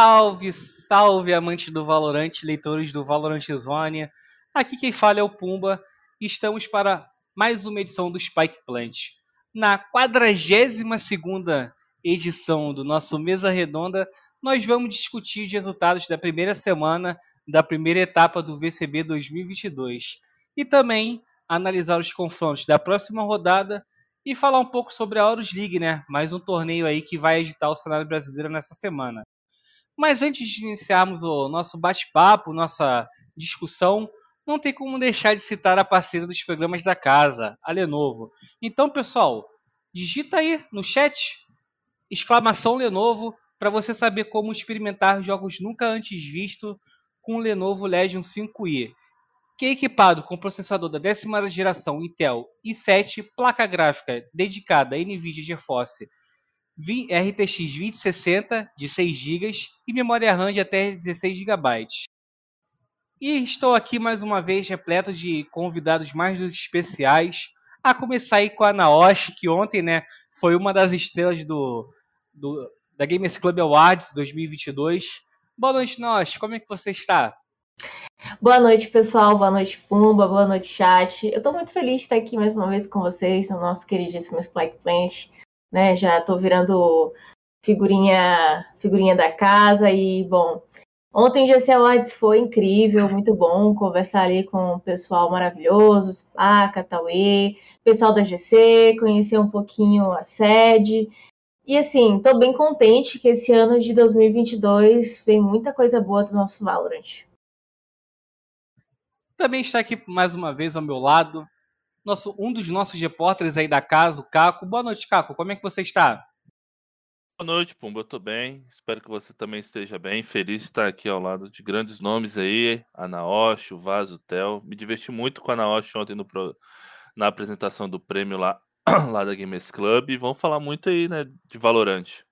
Salve, salve, amantes do Valorant, leitores do Valorant Zone. Aqui quem fala é o Pumba e estamos para mais uma edição do Spike Plant. Na 42ª edição do nosso Mesa Redonda, nós vamos discutir os resultados da primeira semana da primeira etapa do VCB 2022 e também analisar os confrontos da próxima rodada e falar um pouco sobre a Horus League, né? Mais um torneio aí que vai agitar o cenário brasileiro nessa semana. Mas antes de iniciarmos o nosso bate-papo, nossa discussão, não tem como deixar de citar a parceira dos programas da casa, a Lenovo. Então, pessoal, digita aí no chat exclamação Lenovo para você saber como experimentar jogos nunca antes vistos com o Lenovo Legion 5i, que é equipado com processador da décima geração Intel i7, placa gráfica dedicada a NVIDIA GeForce RTX 2060 de 6 GB e memória RAM de até 16 GB. E estou aqui mais uma vez repleto de convidados mais do que especiais. A começar aí com a Naoshi, que ontem né, foi uma das estrelas do, do da Gamers Club Awards 2022. Boa noite, Naoshi. Como é que você está? Boa noite, pessoal. Boa noite, Pumba. Boa noite, chat. Eu estou muito feliz de estar aqui mais uma vez com vocês no nosso queridíssimo Spike Plant né? Já estou virando figurinha, figurinha da casa e bom. Ontem o GC Awards foi incrível, muito bom conversar ali com o pessoal maravilhoso, Spaca, Tauê, pessoal da GC, conhecer um pouquinho a sede. E assim, estou bem contente que esse ano de 2022 vem muita coisa boa do nosso Valorant. Também está aqui mais uma vez ao meu lado nosso, um dos nossos repórteres aí da casa, o Caco. Boa noite, Caco. Como é que você está? Boa noite, Pumba. Eu tô bem. Espero que você também esteja bem. Feliz de estar aqui ao lado de grandes nomes aí. A Naoshi, o Vaz, o Theo. Me diverti muito com a Naoshi ontem no pro... na apresentação do prêmio lá, lá da Gamers Club. E vamos falar muito aí, né, de Valorante.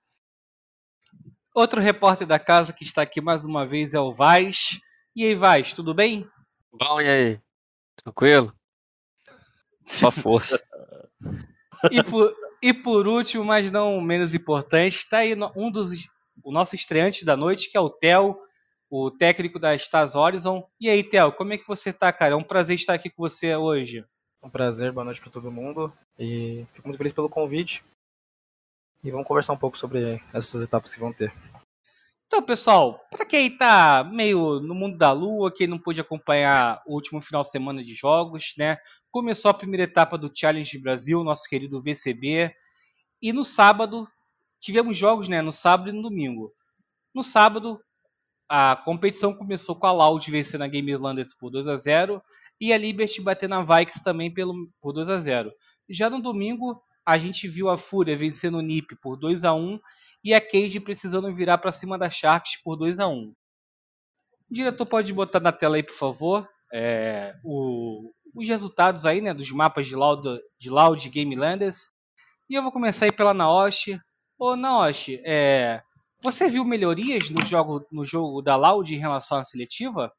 Outro repórter da casa que está aqui mais uma vez é o Vaz. E aí, Vaz, tudo bem? Bom, e aí? Tranquilo? Só força. e, por, e por último, mas não menos importante, está aí um dos o nosso estreante da noite, que é o Theo, o técnico da Stars Horizon. E aí, Theo, como é que você está, cara? É um prazer estar aqui com você hoje. Um prazer, boa noite para todo mundo. E fico muito feliz pelo convite. E vamos conversar um pouco sobre essas etapas que vão ter. Então, pessoal, para quem tá meio no mundo da lua, quem não pôde acompanhar o último final de semana de jogos, né? Começou a primeira etapa do Challenge Brasil, nosso querido VCB. E no sábado, tivemos jogos, né? No sábado e no domingo. No sábado, a competição começou com a Loud vencendo a Game Irlanders por 2 a 0 e a Liberty batendo a Vikings também pelo, por 2 a 0 Já no domingo, a gente viu a Fúria vencendo o NiP por 2 a 1 e a Cage precisando virar para cima da Sharks por 2 a 1 O diretor pode botar na tela aí, por favor, é, o, os resultados aí, né, dos mapas de Loud, de Loud Game Landers. E eu vou começar aí pela Naoshi. Ô, Naoshi, é, você viu melhorias no jogo, no jogo da Loud em relação à seletiva?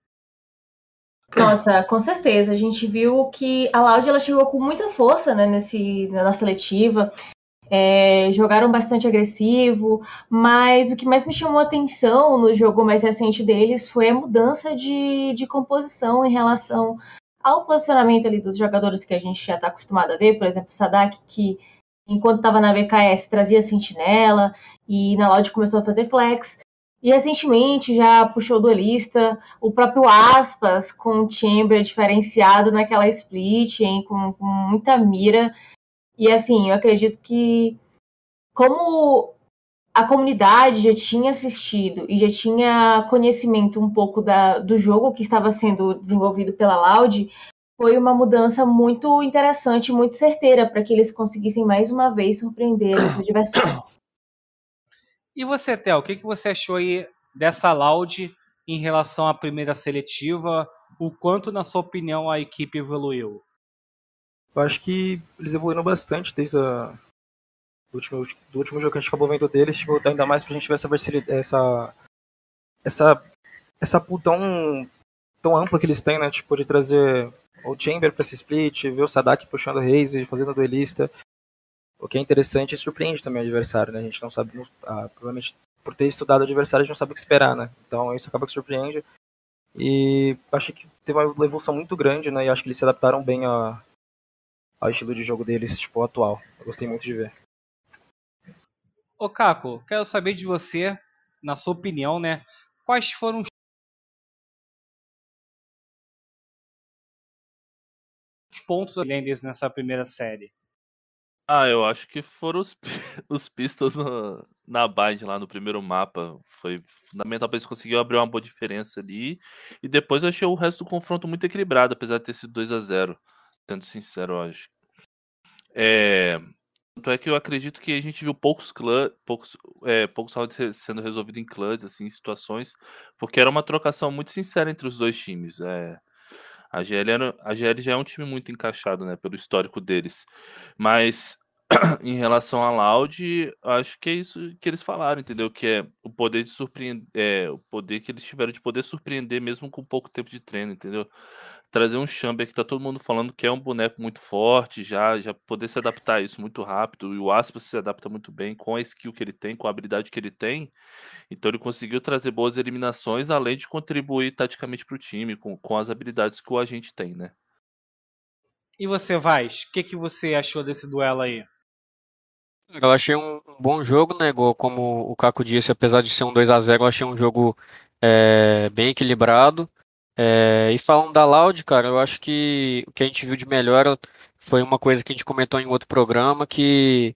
Nossa, com certeza. A gente viu que a Loud ela chegou com muita força né, nesse, na seletiva é, jogaram bastante agressivo, mas o que mais me chamou a atenção no jogo mais recente deles foi a mudança de, de composição em relação ao posicionamento ali dos jogadores que a gente já está acostumado a ver, por exemplo, o Sadak, que enquanto estava na BKS trazia sentinela e na Loud começou a fazer flex. E recentemente já puxou duelista, o próprio Aspas com o Chamber diferenciado naquela split, hein, com, com muita mira. E assim, eu acredito que como a comunidade já tinha assistido e já tinha conhecimento um pouco da, do jogo que estava sendo desenvolvido pela Loud, foi uma mudança muito interessante, muito certeira para que eles conseguissem mais uma vez surpreender os adversários. E você, Theo, o que, que você achou aí dessa Loud em relação à primeira seletiva? O quanto, na sua opinião, a equipe evoluiu? Eu acho que eles evoluíram bastante desde a, do, último, do último jogo que a gente acabou vendo deles, tipo, ainda mais pra gente ver essa essa essa essa pool tão, tão ampla que eles têm, né? Tipo, de trazer o Chamber pra esse split, ver o Sadak puxando o Raze, fazendo o duelista. O que é interessante e surpreende também o adversário, né? A gente não sabe, ah, provavelmente por ter estudado o adversário, a gente não sabe o que esperar, né? Então isso acaba que surpreende. E achei que teve uma evolução muito grande, né? E acho que eles se adaptaram bem a, ao estilo de jogo deles, tipo, atual. Eu gostei muito de ver. Ô, Caco, quero saber de você, na sua opinião, né? Quais foram os pontos Lenders nessa primeira série? Ah, eu acho que foram os, os pistas no, na Bind lá no primeiro mapa. Foi fundamental para eles conseguirem abrir uma boa diferença ali. E depois eu achei o resto do confronto muito equilibrado, apesar de ter sido 2 a 0 Sendo sincero, eu acho. É, tanto é que eu acredito que a gente viu poucos clãs, poucos, é, poucos rounds sendo resolvidos em clãs, assim, situações, porque era uma trocação muito sincera entre os dois times. É, a GL, era, a GL já é um time muito encaixado, né, pelo histórico deles. Mas em relação a Loud, acho que é isso que eles falaram, entendeu? Que é o poder de surpreender, é, o poder que eles tiveram de poder surpreender mesmo com pouco tempo de treino, entendeu? Trazer um Chamber que tá todo mundo falando que é um boneco muito forte, já, já poder se adaptar a isso muito rápido, e o Aspas se adapta muito bem com a skill que ele tem, com a habilidade que ele tem. Então ele conseguiu trazer boas eliminações, além de contribuir taticamente para o time, com, com as habilidades que o agente tem, né? E você, Vaz, o que, que você achou desse duelo aí? Eu achei um bom jogo, né? Como o Caco disse, apesar de ser um 2 a 0 eu achei um jogo é, bem equilibrado. É, e falando da Loud, cara, eu acho que o que a gente viu de melhor foi uma coisa que a gente comentou em outro programa, que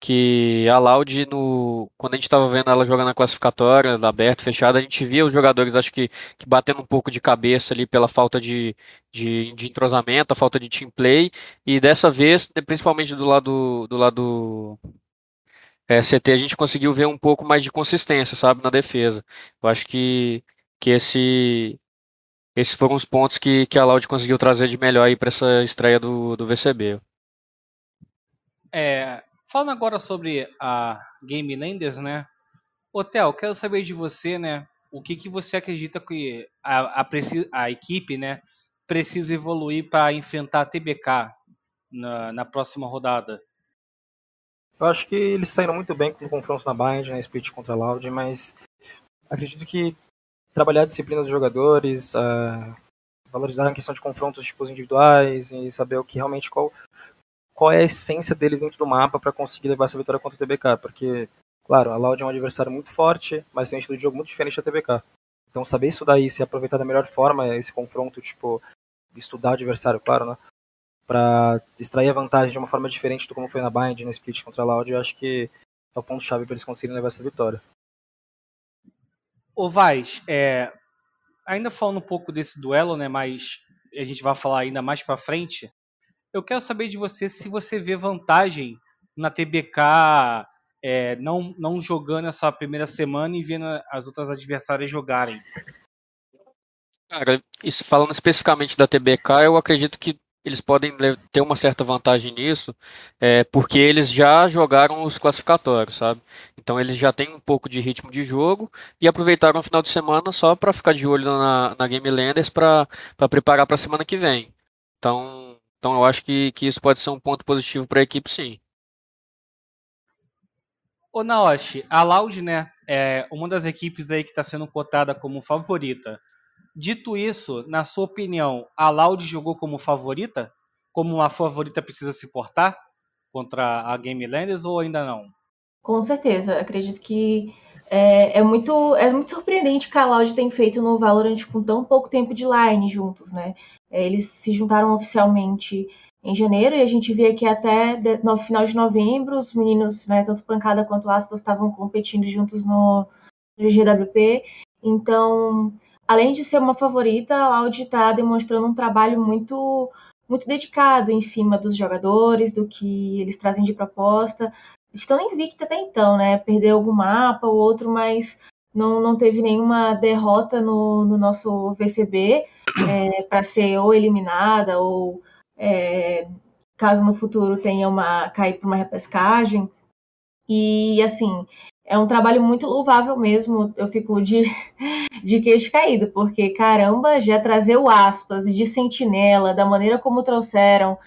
que a Loud, no, quando a gente estava vendo ela jogando na classificatória, aberto, fechado, a gente via os jogadores, acho que, que batendo um pouco de cabeça ali pela falta de, de, de entrosamento, a falta de team play, e dessa vez, principalmente do lado do lado é, CT, a gente conseguiu ver um pouco mais de consistência, sabe, na defesa. Eu acho que, que esse, esses foram os pontos que, que a Loud conseguiu trazer de melhor aí para essa estreia do, do VCB. É, Falando agora sobre a Game Landers, né? Hotel, quero saber de você, né? O que, que você acredita que a, a, a equipe, né, precisa evoluir para enfrentar a TBK na, na próxima rodada? Eu acho que eles saíram muito bem com o confronto na Bind, na split contra a Loud, mas acredito que trabalhar a disciplina dos jogadores, uh, valorizar a questão de confrontos tipo, individuais e saber o que realmente qual qual é a essência deles dentro do mapa para conseguir levar essa vitória contra o TBK, porque, claro, a Loud é um adversário muito forte, mas tem um estilo de jogo muito diferente da TBK. Então saber estudar isso e aproveitar da melhor forma esse confronto, tipo, estudar o adversário, claro, né? Pra extrair a vantagem de uma forma diferente do como foi na Bind, na Split contra a Loud, eu acho que é o ponto-chave para eles conseguirem levar essa vitória. Ô Vaz, é, ainda falando um pouco desse duelo, né, mas a gente vai falar ainda mais para frente, eu quero saber de você se você vê vantagem na TBK é, não, não jogando essa primeira semana e vendo as outras adversárias jogarem. Cara, isso falando especificamente da TBK, eu acredito que eles podem ter uma certa vantagem nisso, é, porque eles já jogaram os classificatórios, sabe? Então eles já têm um pouco de ritmo de jogo e aproveitaram o final de semana só para ficar de olho na, na Game Landers para preparar para a semana que vem. Então então eu acho que, que isso pode ser um ponto positivo para a equipe, sim. Ô Naoshi, a Loud, né, é uma das equipes aí que está sendo cotada como favorita. Dito isso, na sua opinião, a Loud jogou como favorita? Como uma favorita precisa se portar contra a Game Landers ou ainda não? Com certeza, acredito que é, é, muito, é muito surpreendente o que a Loud tem feito no Valorant com tão pouco tempo de line juntos, né? É, eles se juntaram oficialmente em janeiro e a gente via que até no final de novembro os meninos, né, tanto Pancada quanto Aspas, estavam competindo juntos no, no GWP. Então, além de ser uma favorita, a Loud está demonstrando um trabalho muito muito dedicado em cima dos jogadores, do que eles trazem de proposta. Estão invicta até então, né? Perdeu algum mapa ou outro, mas não, não teve nenhuma derrota no, no nosso VCB é, para ser ou eliminada ou é, caso no futuro tenha uma cair para uma repescagem. E assim, é um trabalho muito louvável mesmo. Eu fico de, de queixo caído, porque caramba, já trazer o aspas de sentinela, da maneira como trouxeram,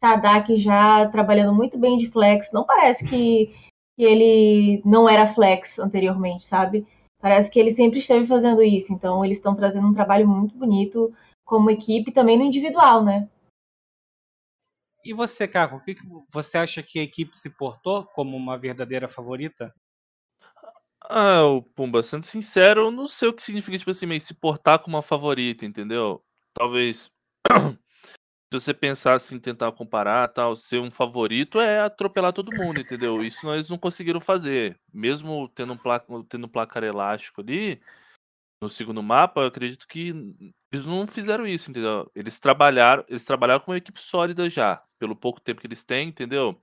Tadak já trabalhando muito bem de flex, não parece que que ele não era flex anteriormente, sabe? Parece que ele sempre esteve fazendo isso. Então, eles estão trazendo um trabalho muito bonito como equipe, também no individual, né? E você, Caco, o que você acha que a equipe se portou como uma verdadeira favorita? Ah, o Pumba, sendo sincero, eu não sei o que significa, tipo assim, meio se portar como uma favorita, entendeu? Talvez se você pensar assim, tentar comparar, tal, ser um favorito é atropelar todo mundo, entendeu? Isso nós não conseguiram fazer. Mesmo tendo um, placa, tendo um placar elástico ali, no segundo mapa, eu acredito que eles não fizeram isso, entendeu? Eles trabalharam, eles trabalharam com uma equipe sólida já, pelo pouco tempo que eles têm, entendeu?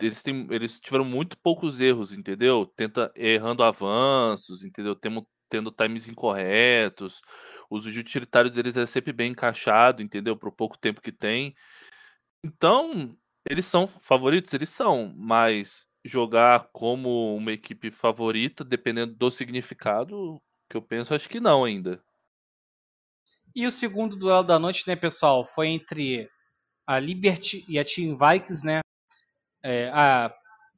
Eles, têm, eles tiveram muito poucos erros, entendeu? Tenta errando avanços, entendeu? Tendo, tendo times incorretos os utilitários deles é sempre bem encaixado, entendeu? Pro pouco tempo que tem. Então, eles são favoritos, eles são, mas jogar como uma equipe favorita, dependendo do significado, que eu penso, acho que não ainda. E o segundo duelo da noite, né, pessoal, foi entre a Liberty e a Team Vikings, né? É, a,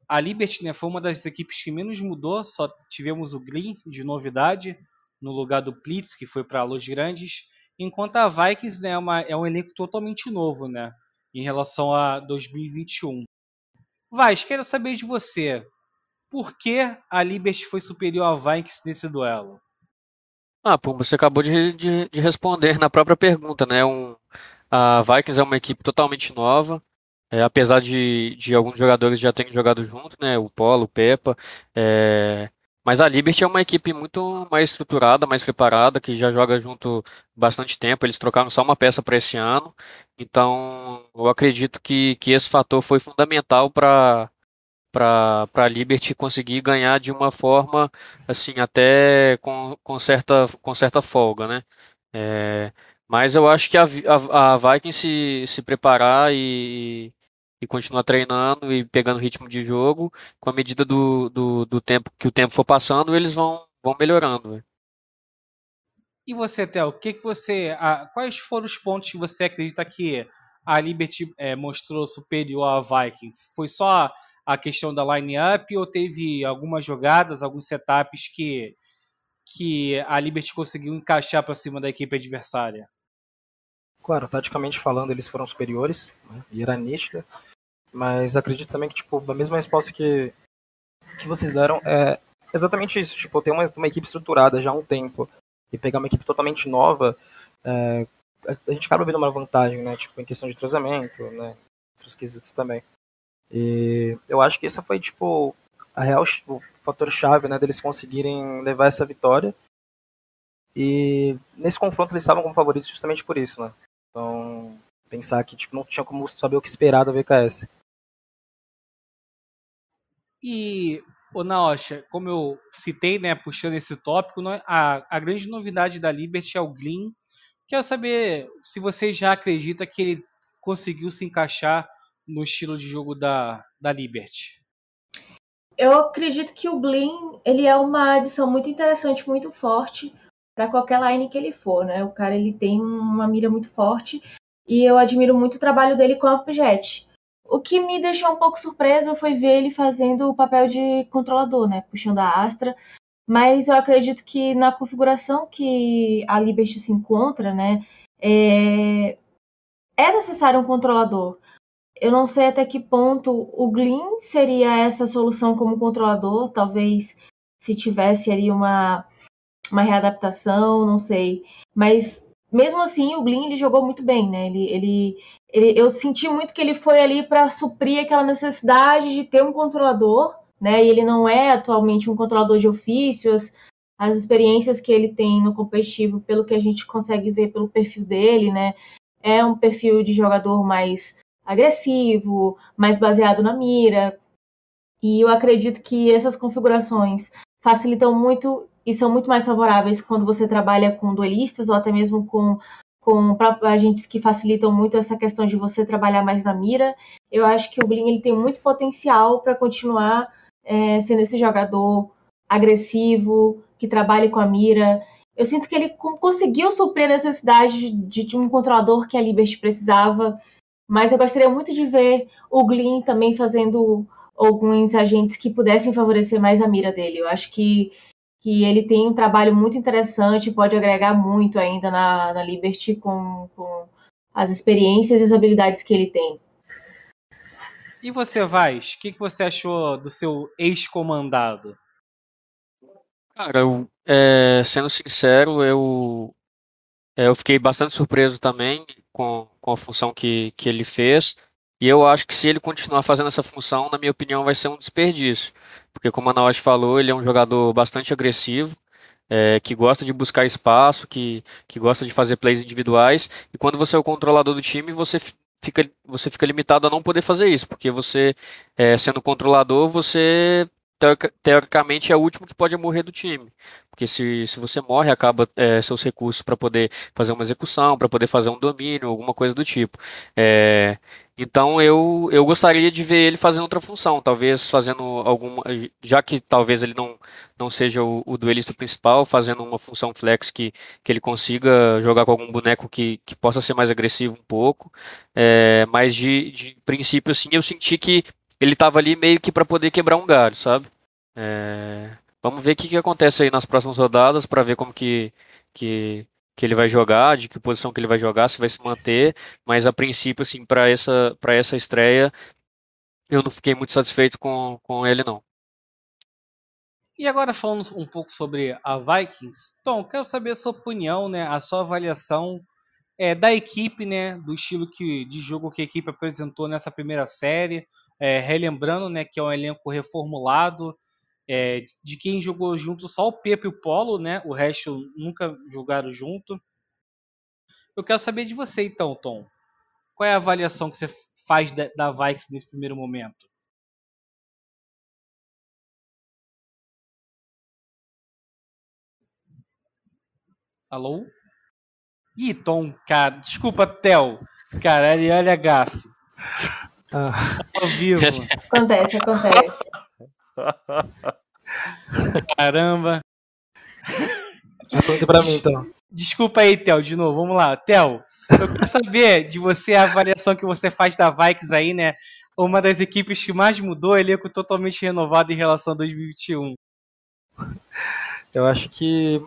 a Liberty né, foi uma das equipes que menos mudou, só tivemos o Green de novidade no lugar do Plitz, que foi para Los Grandes, enquanto a Vikings né, é, uma, é um elenco totalmente novo né, em relação a 2021. Vaz, quero saber de você. Por que a Liberty foi superior à Vikings nesse duelo? Ah, pô, você acabou de, de, de responder na própria pergunta, né? Um, a Vikings é uma equipe totalmente nova, é, apesar de, de alguns jogadores já terem jogado junto, né? O Polo, o Peppa, é, mas a Liberty é uma equipe muito mais estruturada, mais preparada, que já joga junto bastante tempo. Eles trocaram só uma peça para esse ano. Então, eu acredito que, que esse fator foi fundamental para para a Liberty conseguir ganhar de uma forma assim até com, com certa com certa folga, né? É, mas eu acho que a, a, a Vikings se, se preparar e, e continuar treinando e pegando ritmo de jogo, com a medida do, do, do tempo que o tempo for passando, eles vão, vão melhorando. Véio. E você, Theo, o que, que você. Ah, quais foram os pontos que você acredita que a Liberty é, mostrou superior à Vikings? Foi só a questão da line-up ou teve algumas jogadas, alguns setups que, que a Liberty conseguiu encaixar para cima da equipe adversária? Claro, taticamente falando, eles foram superiores, né? e era nítido. Mas acredito também que, tipo, a mesma resposta que, que vocês deram é exatamente isso. Tipo, ter uma, uma equipe estruturada já há um tempo e pegar uma equipe totalmente nova, é, a gente acaba vendo uma vantagem, né? Tipo, em questão de treinamento, né? Outros quesitos também. E eu acho que essa foi, tipo, a real, o fator-chave, né? Deles conseguirem levar essa vitória. E nesse confronto eles estavam como favoritos justamente por isso, né? Então, pensar que, tipo, não tinha como saber o que esperar da VKS. E, o Naosha, como eu citei, né, puxando esse tópico, é, a, a grande novidade da Liberty é o Glean. Quero saber se você já acredita que ele conseguiu se encaixar no estilo de jogo da, da Liberty. Eu acredito que o Glean ele é uma adição muito interessante, muito forte para qualquer line que ele for, né? O cara ele tem uma mira muito forte e eu admiro muito o trabalho dele com a Objet. O que me deixou um pouco surpresa foi ver ele fazendo o papel de controlador, né? Puxando a Astra. Mas eu acredito que na configuração que a Liberty se encontra, né? É, é necessário um controlador. Eu não sei até que ponto o Glean seria essa solução como controlador. Talvez se tivesse ali uma, uma readaptação, não sei. Mas mesmo assim, o Glyn ele jogou muito bem, né? Ele, ele, ele eu senti muito que ele foi ali para suprir aquela necessidade de ter um controlador, né? E ele não é atualmente um controlador de ofício. As, as experiências que ele tem no competitivo, pelo que a gente consegue ver pelo perfil dele, né? É um perfil de jogador mais agressivo, mais baseado na mira. E eu acredito que essas configurações facilitam muito e são muito mais favoráveis quando você trabalha com duelistas ou até mesmo com, com agentes que facilitam muito essa questão de você trabalhar mais na mira. Eu acho que o Blin ele tem muito potencial para continuar é, sendo esse jogador agressivo, que trabalhe com a mira. Eu sinto que ele conseguiu suprir a necessidade de, de um controlador que a Liberty precisava, mas eu gostaria muito de ver o Glyn também fazendo alguns agentes que pudessem favorecer mais a mira dele. Eu acho que, que ele tem um trabalho muito interessante, pode agregar muito ainda na, na Liberty com, com as experiências e as habilidades que ele tem. E você, Vaz, o que, que você achou do seu ex-comandado? Cara, eu, é, sendo sincero, eu, é, eu fiquei bastante surpreso também com, com a função que, que ele fez. E eu acho que se ele continuar fazendo essa função, na minha opinião, vai ser um desperdício. Porque, como a Naoshi falou, ele é um jogador bastante agressivo, é, que gosta de buscar espaço, que, que gosta de fazer plays individuais. E quando você é o controlador do time, você fica, você fica limitado a não poder fazer isso. Porque você, é, sendo controlador, você teoricamente é o último que pode morrer do time. Porque se, se você morre, acaba é, seus recursos para poder fazer uma execução, para poder fazer um domínio, alguma coisa do tipo. É, então eu, eu gostaria de ver ele fazendo outra função, talvez fazendo alguma. Já que talvez ele não, não seja o, o duelista principal, fazendo uma função flex que, que ele consiga jogar com algum boneco que, que possa ser mais agressivo um pouco. É, mas de, de princípio, assim, eu senti que ele estava ali meio que para poder quebrar um galho, sabe? É, vamos ver o que, que acontece aí nas próximas rodadas para ver como que, que, que ele vai jogar, de que posição que ele vai jogar, se vai se manter. Mas a princípio, assim, para essa, essa estreia, eu não fiquei muito satisfeito com, com ele, não. E agora falando um pouco sobre a Vikings, Tom, quero saber a sua opinião, né, a sua avaliação é, da equipe, né, do estilo que, de jogo que a equipe apresentou nessa primeira série, é, relembrando, né, que é um elenco reformulado, é, de quem jogou junto só o Pepe e o Polo, né, o resto nunca jogaram junto. Eu quero saber de você então, Tom. Qual é a avaliação que você faz da, da Vikes nesse primeiro momento? Alô? Ih, Tom, cara, desculpa, Theo. Cara, ele olha gafe. Ah. Ao vivo. Acontece, acontece. Caramba. Conta pra mim, então. Desculpa aí, Theo, de novo. Vamos lá. Theo, eu quero saber de você a avaliação que você faz da Vikings aí, né? Uma das equipes que mais mudou, elenco totalmente renovado em relação a 2021. Eu acho que,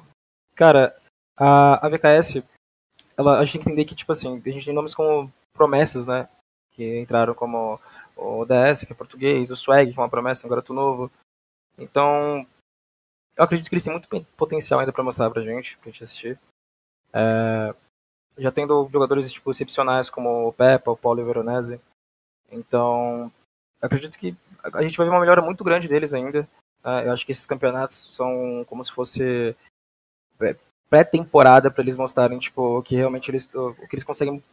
cara, a, a VKS, ela, a gente tem que entender que, tipo assim, a gente tem nomes como promessas, né? que entraram como o DS, que é português, o Swag, que é uma promessa, um garoto novo. Então, eu acredito que eles têm muito potencial ainda para mostrar pra gente, pra gente assistir. É, já tendo jogadores tipo, excepcionais como o Peppa, o Paulo Veronese. Então, acredito que a gente vai ver uma melhora muito grande deles ainda. É, eu acho que esses campeonatos são como se fosse é, pré-temporada para eles mostrarem tipo, que realmente eles, o que eles conseguem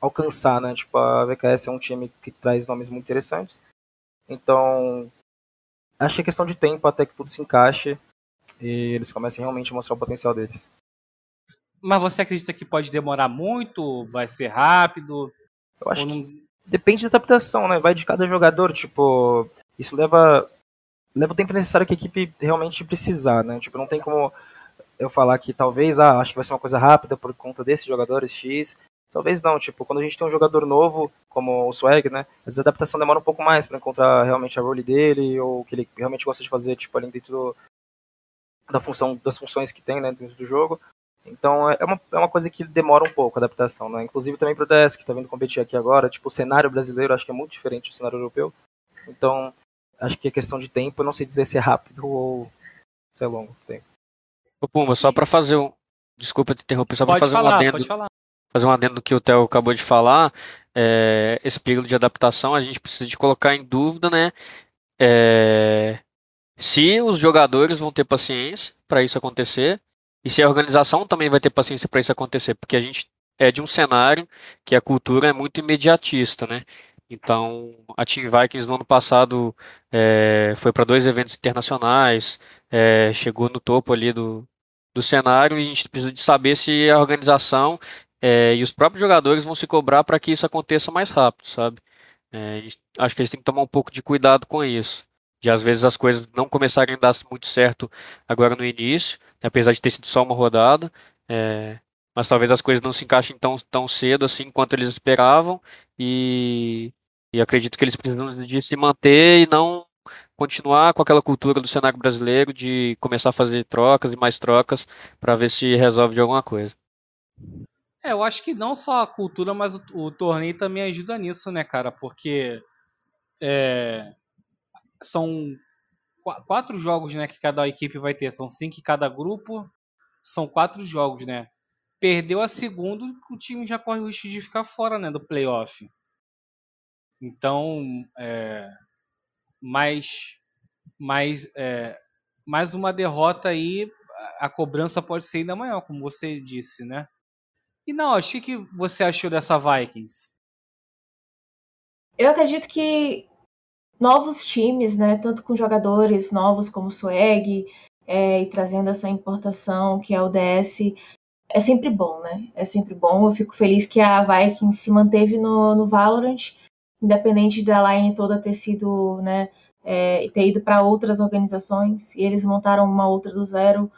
alcançar, né? Tipo, a VKS é um time que traz nomes muito interessantes. Então, acho que é questão de tempo até que tudo se encaixe e eles comecem realmente a mostrar o potencial deles. Mas você acredita que pode demorar muito? Vai ser rápido? Eu acho não... que depende da adaptação, né? Vai de cada jogador, tipo, isso leva leva o tempo necessário que a equipe realmente precisar, né? Tipo, não tem como eu falar que talvez, ah, acho que vai ser uma coisa rápida por conta desses jogadores X, Talvez não, tipo, quando a gente tem um jogador novo, como o Swag, né, a adaptação demora um pouco mais para encontrar realmente a role dele, ou o que ele realmente gosta de fazer, tipo, ali dentro do, da função, das funções que tem, né, dentro do jogo. Então é uma, é uma coisa que demora um pouco a adaptação, né? Inclusive também pro DS, que tá vindo competir aqui agora, tipo, o cenário brasileiro acho que é muito diferente do cenário europeu. Então, acho que é questão de tempo, eu não sei dizer se é rápido ou se é longo tempo. Ô Pumba, só para fazer um. Desculpa te interromper, só para fazer falar, um adendo. Pode falar fazer um adendo do que o Theo acabou de falar, é, esse período de adaptação a gente precisa de colocar em dúvida, né? É, se os jogadores vão ter paciência para isso acontecer e se a organização também vai ter paciência para isso acontecer, porque a gente é de um cenário que a cultura é muito imediatista, né? Então, a Team Vikings no ano passado é, foi para dois eventos internacionais, é, chegou no topo ali do, do cenário e a gente precisa de saber se a organização é, e os próprios jogadores vão se cobrar para que isso aconteça mais rápido, sabe? É, acho que eles têm que tomar um pouco de cuidado com isso. De às vezes as coisas não começarem a dar muito certo agora no início, né, apesar de ter sido só uma rodada, é, mas talvez as coisas não se encaixem tão, tão cedo assim quanto eles esperavam e, E acredito que eles precisam de se manter e não continuar com aquela cultura do cenário brasileiro de começar a fazer trocas e mais trocas para ver se resolve de alguma coisa. É, eu acho que não só a cultura, mas o, o torneio também ajuda nisso, né, cara? Porque é, são qu quatro jogos, né, que cada equipe vai ter. São cinco em cada grupo. São quatro jogos, né? Perdeu a segunda, o time já corre o risco de ficar fora, né, do playoff. Então, é, mais, mais, é, mais uma derrota aí, a cobrança pode ser ainda maior, como você disse, né? E não, o que você achou dessa Vikings? Eu acredito que novos times, né, tanto com jogadores novos como o Swag, é, e trazendo essa importação que é o DS, é sempre bom, né? É sempre bom. Eu fico feliz que a Vikings se manteve no, no Valorant, independente da line toda ter sido, né, é, ter ido para outras organizações, e eles montaram uma outra do zero.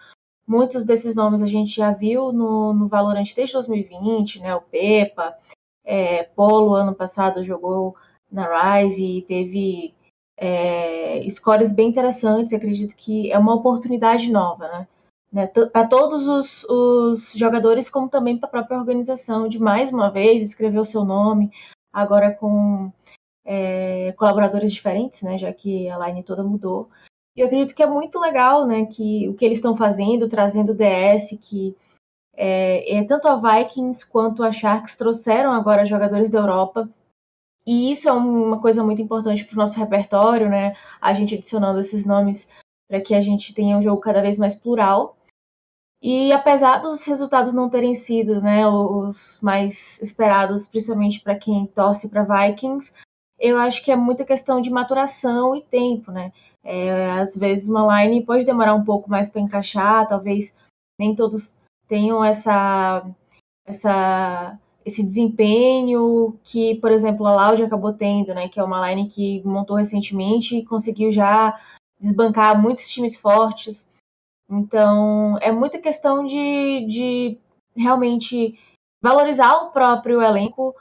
Muitos desses nomes a gente já viu no, no Valorant desde 2020, né? O Pepa, é, Polo ano passado jogou na Rise e teve é, scores bem interessantes. Acredito que é uma oportunidade nova, né? né para todos os, os, jogadores, como também para a própria organização, de mais uma vez escrever o seu nome, agora com é, colaboradores diferentes, né? Já que a line toda mudou. E eu acredito que é muito legal, né, que o que eles estão fazendo, trazendo o DS, que é, é, tanto a Vikings quanto a Sharks trouxeram agora jogadores da Europa. E isso é uma coisa muito importante para o nosso repertório, né? A gente adicionando esses nomes para que a gente tenha um jogo cada vez mais plural. E apesar dos resultados não terem sido né, os mais esperados, principalmente para quem torce para Vikings, eu acho que é muita questão de maturação e tempo, né? É, às vezes uma line pode demorar um pouco mais para encaixar, talvez nem todos tenham essa, essa, esse desempenho que, por exemplo, a Loud acabou tendo, né? Que é uma line que montou recentemente e conseguiu já desbancar muitos times fortes. Então, é muita questão de, de realmente valorizar o próprio elenco,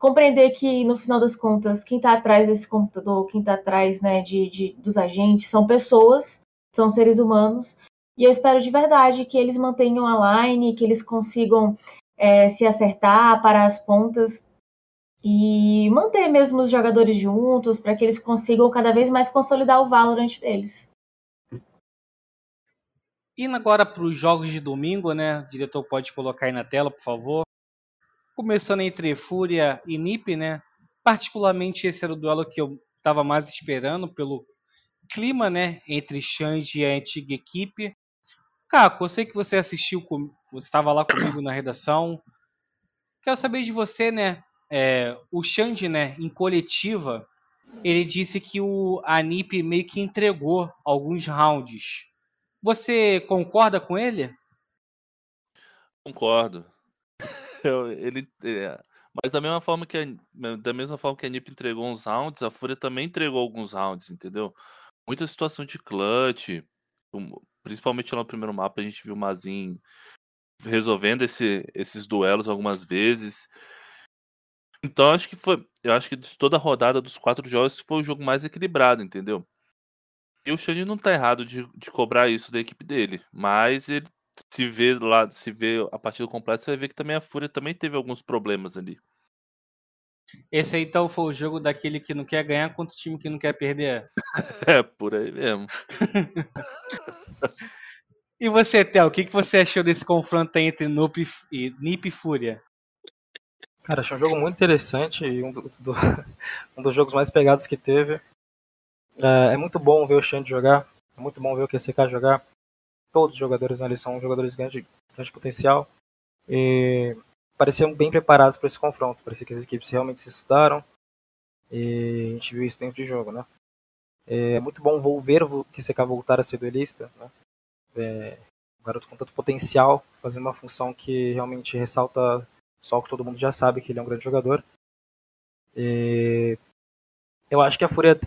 compreender que no final das contas quem está atrás desse computador, quem está atrás né, de, de, dos agentes são pessoas, são seres humanos e eu espero de verdade que eles mantenham a line, que eles consigam é, se acertar para as pontas e manter mesmo os jogadores juntos para que eles consigam cada vez mais consolidar o Valorant deles. Indo agora para os jogos de domingo, né? O diretor pode colocar aí na tela, por favor começando entre Fúria e Nip, né? Particularmente esse era o duelo que eu estava mais esperando pelo clima, né, entre Xande e a antiga equipe. Caco, eu sei que você assistiu, você estava lá comigo na redação. Quero saber de você, né? É, o Xande, né, em coletiva, ele disse que o Anip meio que entregou alguns rounds. Você concorda com ele? Concordo. Ele, é, mas da mesma forma que a, da mesma forma que a NiP entregou uns rounds, a Fúria também entregou alguns rounds, entendeu? Muita situação de clutch, principalmente no primeiro mapa a gente viu o Mazin resolvendo esse, esses duelos algumas vezes. Então acho que foi, eu acho que de toda a rodada dos quatro jogos foi o jogo mais equilibrado, entendeu? E o Shane não tá errado de, de cobrar isso da equipe dele, mas ele se vê lá, se vê a partida completa, você vai ver que também a Fúria também teve alguns problemas ali. Esse aí então foi o jogo daquele que não quer ganhar contra o time que não quer perder. é, por aí mesmo. e você, Theo, o que, que você achou desse confronto entre Nup e Nip e Fúria? Cara, achei um jogo muito interessante e um dos, do, um dos jogos mais pegados que teve. É, é muito bom ver o Xande jogar, é muito bom ver o QCK jogar todos os jogadores ali são jogadores de grande, grande potencial e pareciam bem preparados para esse confronto. Parecia que as equipes realmente se estudaram e a gente viu isso dentro de jogo, né? É muito bom ver o QCK voltar a ser duelista, né? É um garoto com tanto potencial, fazendo uma função que realmente ressalta só o que todo mundo já sabe, que ele é um grande jogador. E eu acho que a Fúria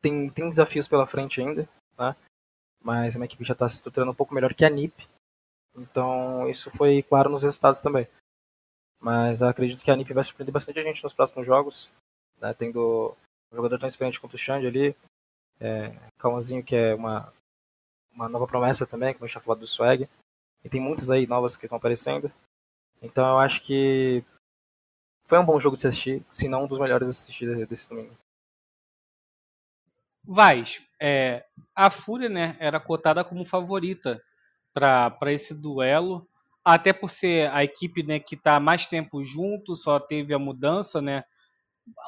tem, tem desafios pela frente ainda, né? Mas é uma equipe já está se estruturando um pouco melhor que a NIP. Então isso foi claro nos resultados também. Mas acredito que a NIP vai surpreender bastante a gente nos próximos jogos, né, tendo um jogador tão experiente quanto o Xande ali. É, Cauãzinho, que é uma, uma nova promessa também, como a gente já falou do Swag. E tem muitas aí novas que estão aparecendo. Então eu acho que foi um bom jogo de se assistir, se não um dos melhores assistidos desse domingo. Vaz, é, a Fúria né, era cotada como favorita para esse duelo, até por ser a equipe né, que está mais tempo junto, só teve a mudança, né?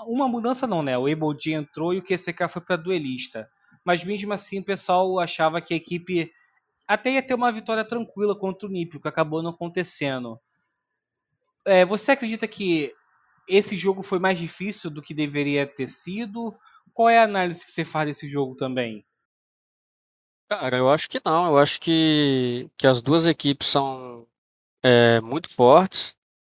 Uma mudança não, né? O Able entrou e o QCK foi para duelista. Mas mesmo assim o pessoal achava que a equipe até ia ter uma vitória tranquila contra o NIP, o que acabou não acontecendo. É, você acredita que esse jogo foi mais difícil do que deveria ter sido? Qual é a análise que você faz desse jogo também? Cara, eu acho que não. Eu acho que, que as duas equipes são é, muito fortes,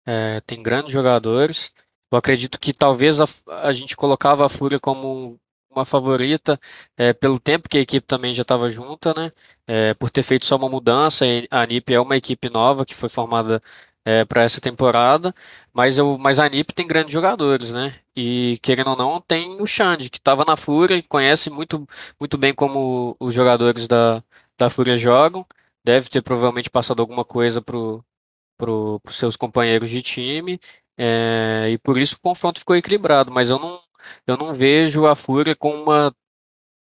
é, tem grandes jogadores. Eu acredito que talvez a, a gente colocava a Fúria como uma favorita é, pelo tempo que a equipe também já estava junta, né? É, por ter feito só uma mudança. A NIP é uma equipe nova que foi formada é, para essa temporada, mas, eu, mas a NIP tem grandes jogadores, né? E querendo ou não, tem o Xande, que estava na Fúria e conhece muito, muito bem como os jogadores da, da Fúria jogam. Deve ter provavelmente passado alguma coisa pro, pro, os seus companheiros de time. É, e por isso o confronto ficou equilibrado, mas eu não, eu não vejo a Fúria com uma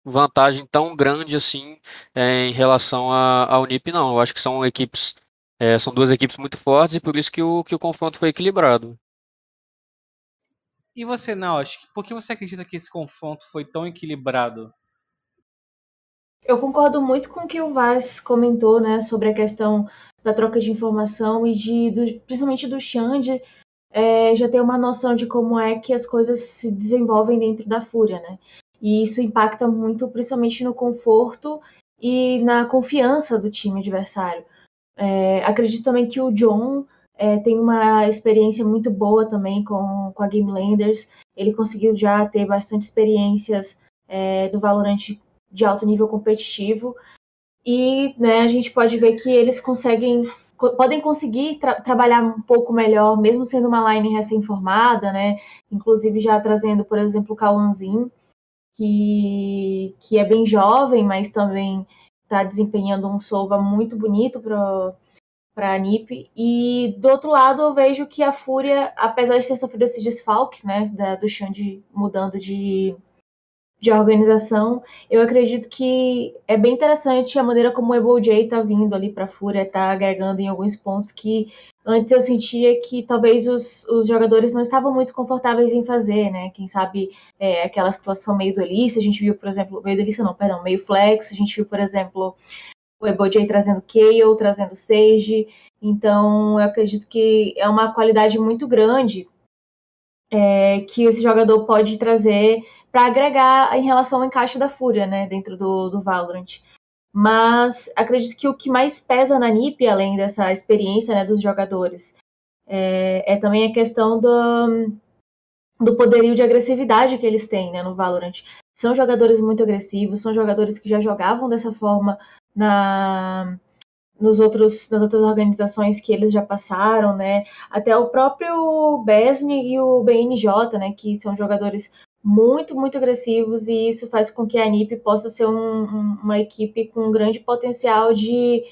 vantagem tão grande assim é, em relação ao NIP, não. Eu acho que são equipes é, são duas equipes muito fortes e por isso que o, que o confronto foi equilibrado. E você, Naosh, por que você acredita que esse confronto foi tão equilibrado? Eu concordo muito com o que o Vaz comentou, né, sobre a questão da troca de informação e de, do, principalmente do Xande, é, já ter uma noção de como é que as coisas se desenvolvem dentro da Fúria, né? E isso impacta muito, principalmente no conforto e na confiança do time adversário. É, acredito também que o John é, tem uma experiência muito boa também com, com a Game Landers. Ele conseguiu já ter bastante experiências é, do Valorant de alto nível competitivo. E né, a gente pode ver que eles conseguem podem conseguir tra trabalhar um pouco melhor, mesmo sendo uma line recém-formada, né? Inclusive já trazendo, por exemplo, o Cauãzinho, que, que é bem jovem, mas também está desempenhando um Sova muito bonito para a NiP. E do outro lado, eu vejo que a Fúria, apesar de ter sofrido esse desfalque, né, da, do Xande mudando de, de organização, eu acredito que é bem interessante a maneira como o Ebo J está vindo ali para a Fúria, está agregando em alguns pontos que Antes eu sentia que talvez os, os jogadores não estavam muito confortáveis em fazer, né? Quem sabe é, aquela situação meio duelista, a gente viu, por exemplo, meio duelista não, perdão, meio flex, a gente viu, por exemplo, o Ebojay trazendo Kayle, trazendo Sage, então eu acredito que é uma qualidade muito grande é, que esse jogador pode trazer para agregar em relação ao encaixe da Fúria, né, dentro do, do Valorant. Mas acredito que o que mais pesa na NIP, além dessa experiência né, dos jogadores, é, é, também a questão do, do poderio de agressividade que eles têm né, no Valorant. São jogadores muito agressivos, são jogadores que já jogavam dessa forma na, nos outros, nas outras organizações que eles já passaram, né? Até o próprio Besni e o BNJ, né? Que são jogadores muito, muito agressivos e isso faz com que a NIP possa ser um, uma equipe com grande potencial de,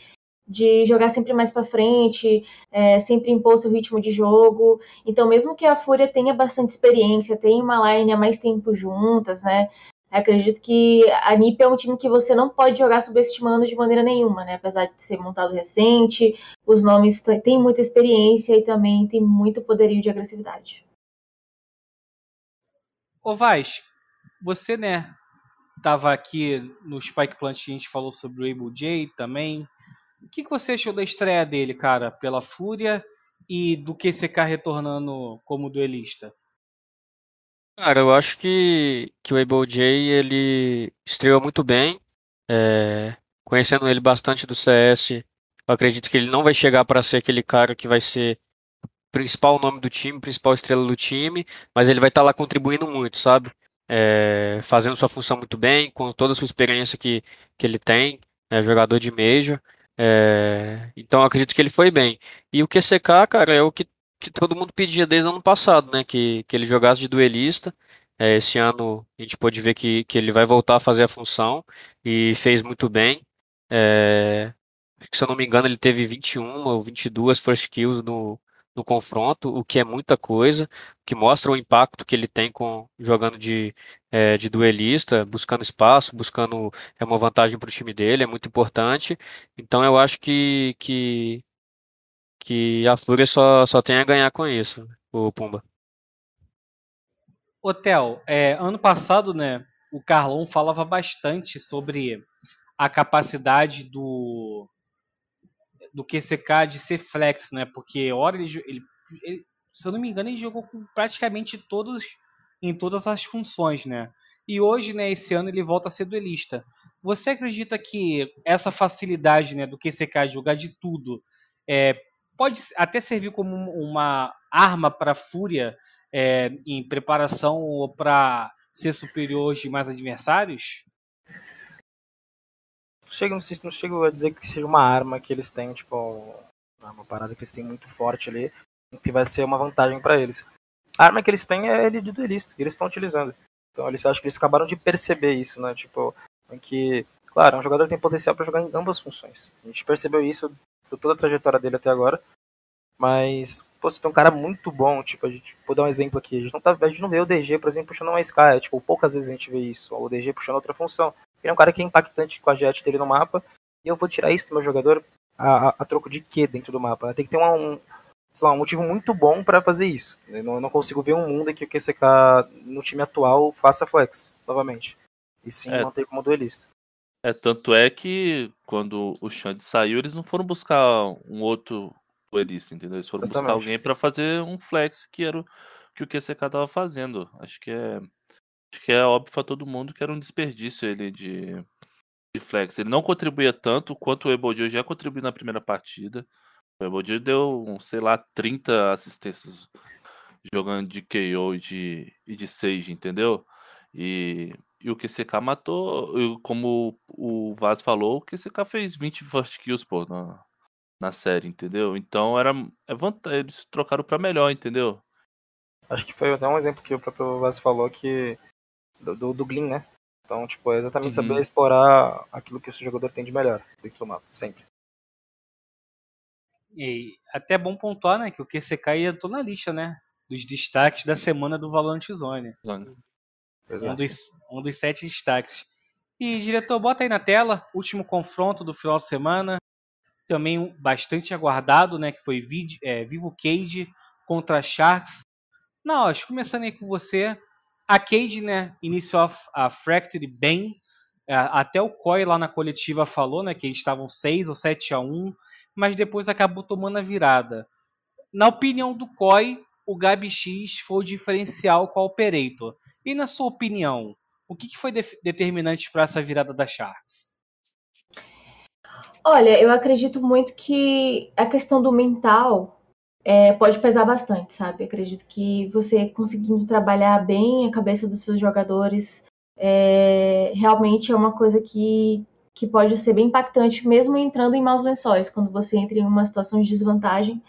de jogar sempre mais para frente, é, sempre impor seu ritmo de jogo. Então, mesmo que a Fúria tenha bastante experiência, tenha uma line há mais tempo juntas, né? Acredito que a NIP é um time que você não pode jogar subestimando de maneira nenhuma, né? Apesar de ser montado recente, os nomes têm muita experiência e também tem muito poderio de agressividade. Ô Vaz, você, né, tava aqui no Spike Plant, a gente falou sobre o Able J também. O que, que você achou da estreia dele, cara, pela Fúria e do QCK retornando como duelista? Cara, eu acho que, que o Able J, ele estreou muito bem. É, conhecendo ele bastante do CS, eu acredito que ele não vai chegar para ser aquele cara que vai ser principal nome do time, principal estrela do time, mas ele vai estar tá lá contribuindo muito, sabe? É, fazendo sua função muito bem, com toda a sua experiência que, que ele tem, é, jogador de Major. É, então acredito que ele foi bem. E o QCK, cara, é o que, que todo mundo pedia desde o ano passado, né? Que, que ele jogasse de duelista. É, esse ano a gente pode ver que, que ele vai voltar a fazer a função e fez muito bem. É, se eu não me engano, ele teve 21 ou 22 first kills no, no confronto, o que é muita coisa, que mostra o impacto que ele tem com jogando de, é, de duelista, buscando espaço, buscando é uma vantagem para o time dele, é muito importante. Então eu acho que, que, que a Fúria só, só tem a ganhar com isso, o Pumba. Hotel, é, ano passado, né, o Carlon falava bastante sobre a capacidade do do QCK de ser flex, né? Porque hora ele, ele, ele, se eu não me engano, ele jogou com praticamente todos em todas as funções, né? E hoje, né, esse ano ele volta a ser duelista. Você acredita que essa facilidade, né, do QCK jogar de tudo, é, pode até servir como uma arma para Fúria é, em preparação ou para ser superior aos demais adversários? Chego, não chego a dizer que seja uma arma que eles têm, tipo, uma parada que eles têm muito forte ali, que vai ser uma vantagem para eles. A arma que eles têm é ele de duelista, que eles estão utilizando. Então eles acham que eles acabaram de perceber isso, né? Tipo, que, claro, um jogador tem potencial para jogar em ambas funções. A gente percebeu isso por toda a trajetória dele até agora. Mas, pô, você tem um cara muito bom, tipo, a gente, vou dar um exemplo aqui, a gente não, tá, a gente não vê o DG, por exemplo, puxando uma Sky, é, tipo, poucas vezes a gente vê isso, ou o DG puxando outra função. Ele é um cara que é impactante com a jet dele no mapa. E eu vou tirar isso do meu jogador a, a, a troco de quê dentro do mapa? Tem que ter uma, um, lá, um motivo muito bom para fazer isso. Eu não, eu não, consigo ver um mundo em que o QCK no time atual faça flex, novamente. E sim é, manter como duelista. É, tanto é que quando o Xande saiu, eles não foram buscar um outro duelista, entendeu? Eles foram Exatamente. buscar alguém para fazer um flex que era o que o QCK tava fazendo. Acho que é Acho que é óbvio para todo mundo que era um desperdício ele de, de flex. Ele não contribuía tanto quanto o Ebodio já contribuiu na primeira partida. O Ebodio deu, sei lá, 30 assistências jogando de KO e de, e de Sage, entendeu? E, e o QCK matou, como o Vaz falou, o QCK fez 20 first kills, pô, na, na série, entendeu? Então era é vantagem, eles trocaram para melhor, entendeu? Acho que foi até um exemplo que o próprio Vaz falou que do, do, do Glyn, né? Então, tipo, é exatamente uhum. saber explorar aquilo que o seu jogador tem de melhor dentro do mapa, sempre. E até bom pontuar, né, que o QCK entrou na lista, né, dos destaques da semana do Valorant Zone. Um dos, um dos sete destaques. E, diretor, bota aí na tela, último confronto do final de semana, também bastante aguardado, né, que foi é, Vivo Cage contra Sharks. Não, acho começando aí com você, a Cade, né, iniciou a, a Fracture bem. É, até o Coy lá na coletiva falou, né, que eles estavam 6 ou 7 a 1, mas depois acabou tomando a virada. Na opinião do Coy, o Gabi X foi o diferencial com a Operator. E na sua opinião, o que, que foi de determinante para essa virada da Sharks? Olha, eu acredito muito que a questão do mental é, pode pesar bastante, sabe? Acredito que você conseguindo trabalhar bem a cabeça dos seus jogadores é, realmente é uma coisa que, que pode ser bem impactante, mesmo entrando em maus lençóis, quando você entra em uma situação de desvantagem.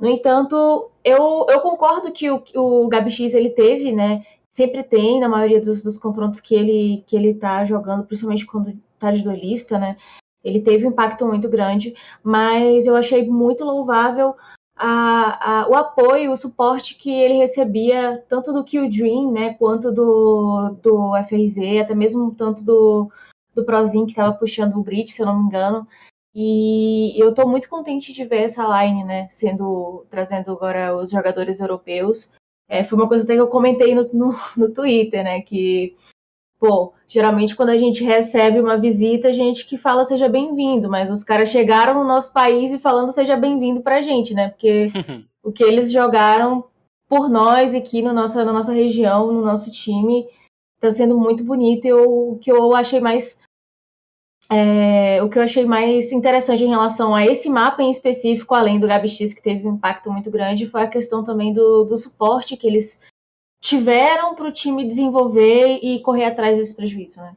No entanto, eu, eu concordo que o, o Gabi X ele teve, né? Sempre tem, na maioria dos, dos confrontos que ele, que ele tá jogando, principalmente quando tá de duelista, né? Ele teve um impacto muito grande, mas eu achei muito louvável a, a, o apoio, o suporte que ele recebia, tanto do Kill Dream, né, quanto do, do FRZ, até mesmo tanto do, do Prozin, que estava puxando o Brit, se eu não me engano. E eu estou muito contente de ver essa line, né, sendo, trazendo agora os jogadores europeus. É, foi uma coisa até que eu comentei no, no, no Twitter, né, que Pô, geralmente quando a gente recebe uma visita, a gente que fala seja bem-vindo, mas os caras chegaram no nosso país e falando seja bem-vindo pra gente, né? Porque o que eles jogaram por nós aqui no nossa, na nossa região, no nosso time, tá sendo muito bonito. E o que eu achei mais. É, o que eu achei mais interessante em relação a esse mapa em específico, além do Gabi X, que teve um impacto muito grande, foi a questão também do, do suporte que eles tiveram para o time desenvolver e correr atrás desse prejuízo, né?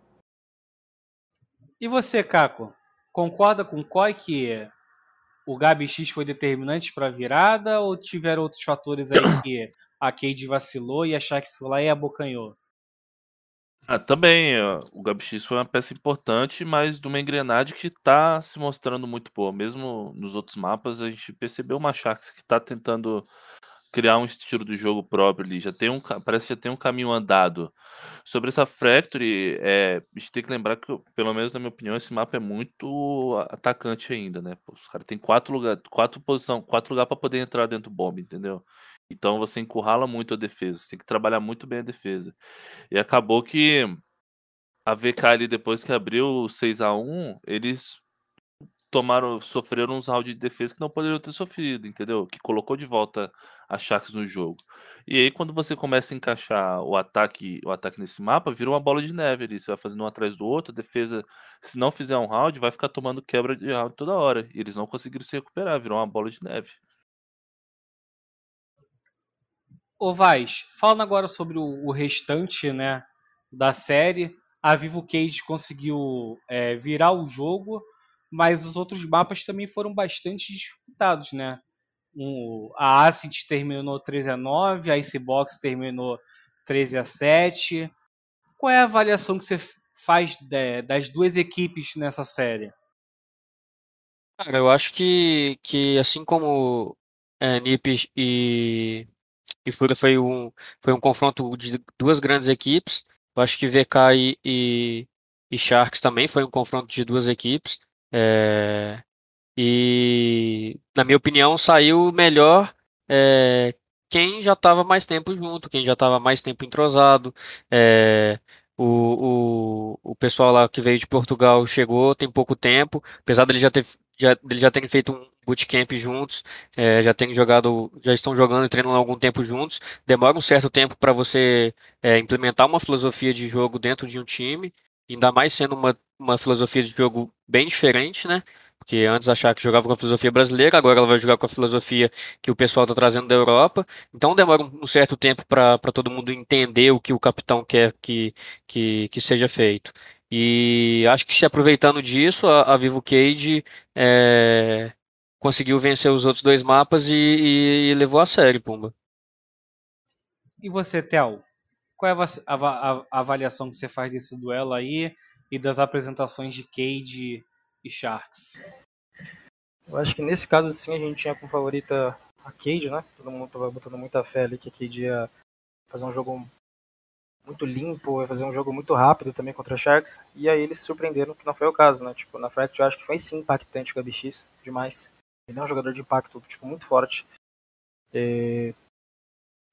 E você, Caco, concorda com o Coy que o Gabi X foi determinante para a virada ou tiveram outros fatores aí que a Cade vacilou e a Sharks foi lá e abocanhou? Ah, também, o GabX foi uma peça importante, mas de uma engrenagem que está se mostrando muito boa. Mesmo nos outros mapas, a gente percebeu uma Sharks que está tentando criar um estilo de jogo próprio ali. Já tem um, parece que já tem um caminho andado. Sobre essa Factory, é, a gente tem que lembrar que, pelo menos na minha opinião, esse mapa é muito atacante ainda, né? Os caras têm quatro lugares, quatro posição, quatro lugares para poder entrar dentro do bomb, entendeu? Então você encurrala muito a defesa, você tem que trabalhar muito bem a defesa. E acabou que a VK ali, depois que abriu 6 a 1 eles tomaram, sofreram uns rounds de defesa que não poderiam ter sofrido, entendeu? Que colocou de volta a Sharks no jogo. E aí, quando você começa a encaixar o ataque, o ataque nesse mapa, vira uma bola de neve ali. Você vai fazendo um atrás do outro, a defesa, se não fizer um round, vai ficar tomando quebra de round toda hora. E eles não conseguiram se recuperar, virou uma bola de neve. Ô Vaz, falando agora sobre o, o restante né, da série, a Vivo Cage conseguiu é, virar o jogo, mas os outros mapas também foram bastante disputados, né? O, a Ascent terminou 13 a 9, a Icebox terminou 13 a 7. Qual é a avaliação que você faz de, das duas equipes nessa série? Cara, eu acho que, que assim como é, Nip e e foi um, foi um confronto de duas grandes equipes. Eu acho que VK e, e, e Sharks também foi um confronto de duas equipes. É, e, na minha opinião, saiu melhor é, quem já estava mais tempo junto, quem já estava mais tempo entrosado. É, o, o, o pessoal lá que veio de Portugal chegou tem pouco tempo, apesar dele já ter já, eles já terem feito um bootcamp juntos, é, já têm jogado, já estão jogando e treinando há algum tempo juntos. Demora um certo tempo para você é, implementar uma filosofia de jogo dentro de um time, ainda mais sendo uma, uma filosofia de jogo bem diferente, né? Porque antes achava que jogava com a filosofia brasileira, agora ela vai jogar com a filosofia que o pessoal está trazendo da Europa. Então demora um certo tempo para todo mundo entender o que o capitão quer que, que, que seja feito. E acho que se aproveitando disso, a, a Vivo Cage é, conseguiu vencer os outros dois mapas e, e, e, levou a sério, Pumba. E você, Tel? Qual é a, a, a, avaliação que você faz desse duelo aí e das apresentações de Cage e Sharks? Eu acho que nesse caso sim a gente tinha como favorita a Cade, né? Todo mundo tava botando muita fé ali que a Cade ia fazer um jogo muito limpo, vai fazer um jogo muito rápido também contra Sharks. E aí eles surpreenderam que não foi o caso, né? Tipo, na Fracture eu acho que foi sim impactante o GBX, demais. Ele é um jogador de impacto, tipo, muito forte. E...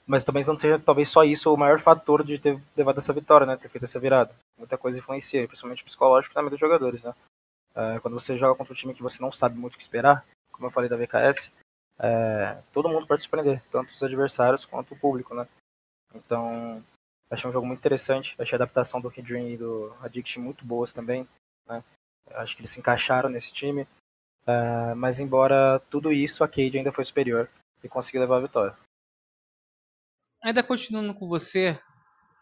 Mas também não seja talvez só isso o maior fator de ter levado essa vitória, né? Ter feito essa virada. Muita coisa influencia, principalmente psicológico também dos jogadores, né? É, quando você joga contra um time que você não sabe muito o que esperar, como eu falei da VKS, é, todo mundo pode surpreender, tanto os adversários quanto o público, né? Então, Achei um jogo muito interessante. Achei a adaptação do Kidream e do Addict muito boas também. Né? Acho que eles se encaixaram nesse time. Uh, mas embora tudo isso, a Cade ainda foi superior e conseguiu levar a vitória. Ainda continuando com você,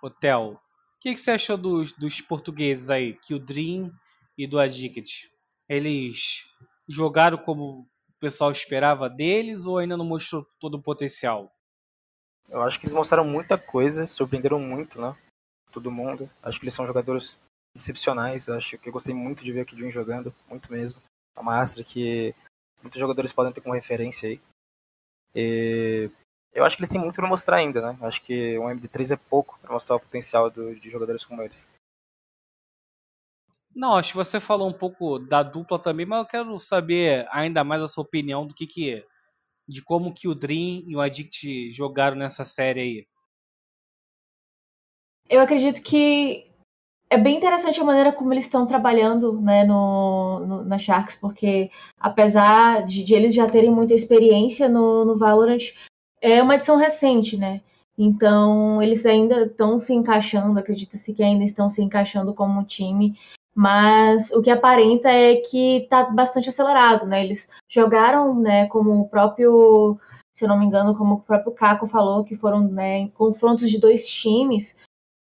Hotel, o que, que, você achou dos, dos portugueses aí, que o Dream e do Addict? Eles jogaram como o pessoal esperava deles ou ainda não mostrou todo o potencial? Eu acho que eles mostraram muita coisa, surpreenderam muito, né? Todo mundo. Acho que eles são jogadores excepcionais. Acho que eu gostei muito de ver aqui Jun jogando, muito mesmo. É uma astra que muitos jogadores podem ter como referência aí. E eu acho que eles têm muito para mostrar ainda, né? Acho que o MD3 é pouco para mostrar o potencial do, de jogadores como eles. Não, acho que você falou um pouco da dupla também, mas eu quero saber ainda mais a sua opinião do que, que de como que o Dream e o Addict jogaram nessa série aí? Eu acredito que é bem interessante a maneira como eles estão trabalhando né, no, no, na Sharks, porque apesar de, de, eles já terem muita experiência no, no Valorant, é uma edição recente, né? Então eles ainda estão se encaixando, acredita-se que ainda estão se encaixando como time mas o que aparenta é que está bastante acelerado, né? Eles jogaram, né, como o próprio, se eu não me engano, como o próprio Caco falou, que foram né, confrontos de dois times,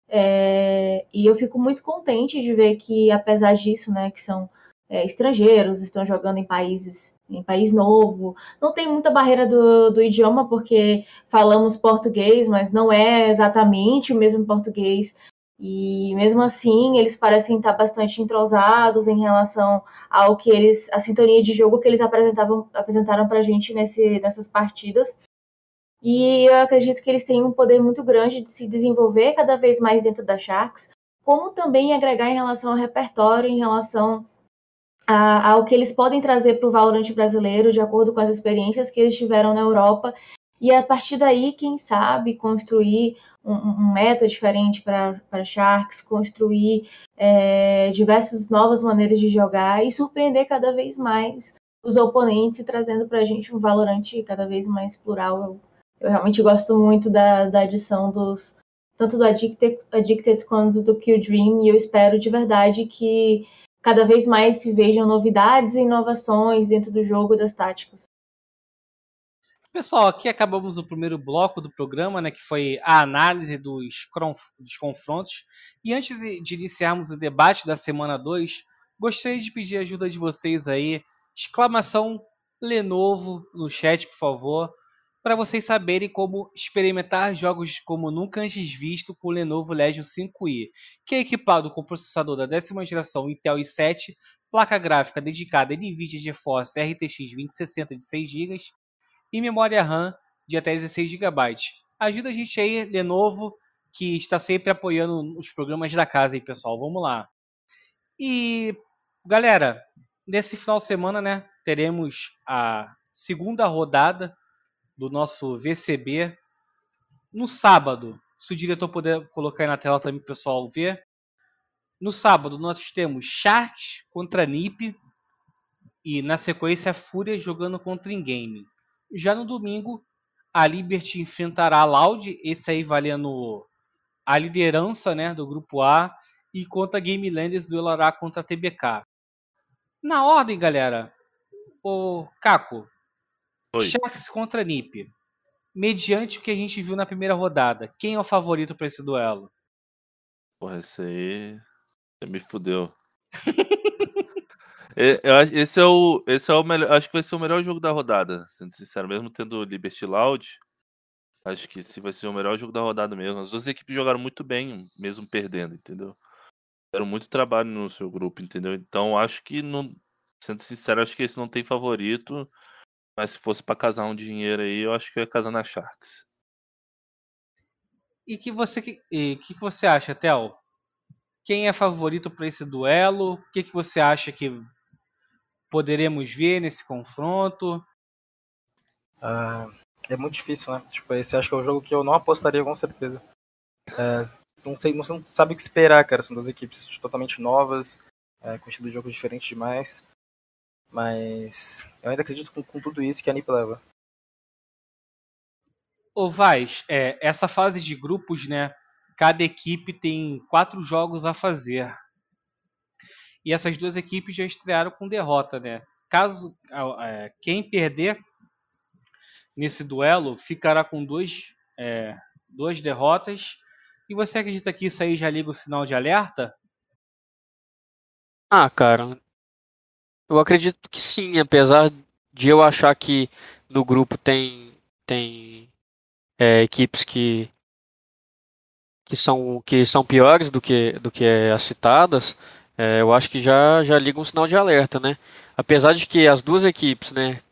é, e eu fico muito contente de ver que, apesar disso, né, que são é, estrangeiros, estão jogando em países, em país novo, não tem muita barreira do, do idioma, porque falamos português, mas não é exatamente o mesmo português E mesmo assim, eles parecem estar bastante entrosados em relação ao que eles, a sintonia de jogo que eles apresentavam, apresentaram para a gente nesse, nessas partidas. E eu acredito que eles têm um poder muito grande de se desenvolver cada vez mais dentro da Sharks, como também agregar em relação ao repertório, em relação ao que eles podem trazer para o Valorant brasileiro, de acordo com as experiências que eles tiveram na Europa. E a partir daí, quem sabe, construir um, um meta diferente para Sharks, construir é, diversas novas maneiras de jogar e surpreender cada vez mais os oponentes, trazendo para a gente um Valorant cada vez mais plural. Eu, eu realmente gosto muito da, da adição dos tanto do Addicted, Addicted quanto do Kill Dream e eu espero de verdade que cada vez mais se vejam novidades e inovações dentro do jogo das táticas. Pessoal, aqui acabamos o primeiro bloco do programa, né, que foi a análise dos, dos confrontos. E antes de iniciarmos o debate da semana 2, gostaria de pedir a ajuda de vocês aí. Exclamação Lenovo no chat, por favor, para vocês saberem como experimentar jogos como nunca antes visto com o Lenovo Legion 5i, que é equipado com processador da décima geração Intel i7, placa gráfica dedicada NVIDIA GeForce RTX 2060 de 6 GB e memória RAM de até 16 GB. Ajuda a gente aí, Lenovo, que está sempre apoiando os programas da casa aí, pessoal. Vamos lá. E, galera, nesse final de semana, né, teremos a segunda rodada do nosso VCB no sábado. Se o diretor puder colocar aí na tela também, pessoal, ver. No sábado, nós temos Sharks contra NiP. E na sequência, Fúria jogando contra Ingame. Já no domingo, a Liberty enfrentará a Loud, esse aí valendo a liderança né, do grupo A, e contra a Game Landers duelará contra a TBK. Na ordem, galera, o Caco, Oi. Sharks contra NiP. Mediante o que a gente viu na primeira rodada, quem é o favorito para esse duelo? Porra, esse aí. Você me fudeu. Esse é o, esse é o melhor. Acho que vai ser o melhor jogo da rodada, sendo sincero, mesmo tendo Liberty Loud. Acho que esse vai ser o melhor jogo da rodada mesmo. As duas equipes jogaram muito bem, mesmo perdendo, entendeu? Fizeram muito trabalho no seu grupo, entendeu? Então acho que, não, sendo sincero, acho que esse não tem favorito. Mas se fosse para casar um dinheiro aí, eu acho que eu ia casar na Sharks. E que você que, que, que você acha, Tel? Quem é favorito para esse duelo? O que, que você acha que poderemos ver nesse confronto? Ah, é muito difícil, né? Tipo, esse acho que é um jogo que eu não apostaria com certeza. É, não sei, não sabe o que esperar, cara. São duas equipes totalmente novas, é, com estilo de jogo diferente demais. Mas eu ainda acredito com, com tudo isso que a NiP leva. Ô Vaz, é, essa fase de grupos, né? Cada equipe tem quatro jogos a fazer. E essas duas equipes já estrearam com derrota, né? Caso é, quem perder nesse duelo ficará com dois, é, duas derrotas. E você acredita que isso aí já liga o sinal de alerta? Ah, cara, eu acredito que sim, apesar de eu achar que no grupo tem tem é, equipes que que são que são piores do que do que as citadas é, eu acho que já, já liga um sinal de alerta, né? Apesar de que as duas equipes, né,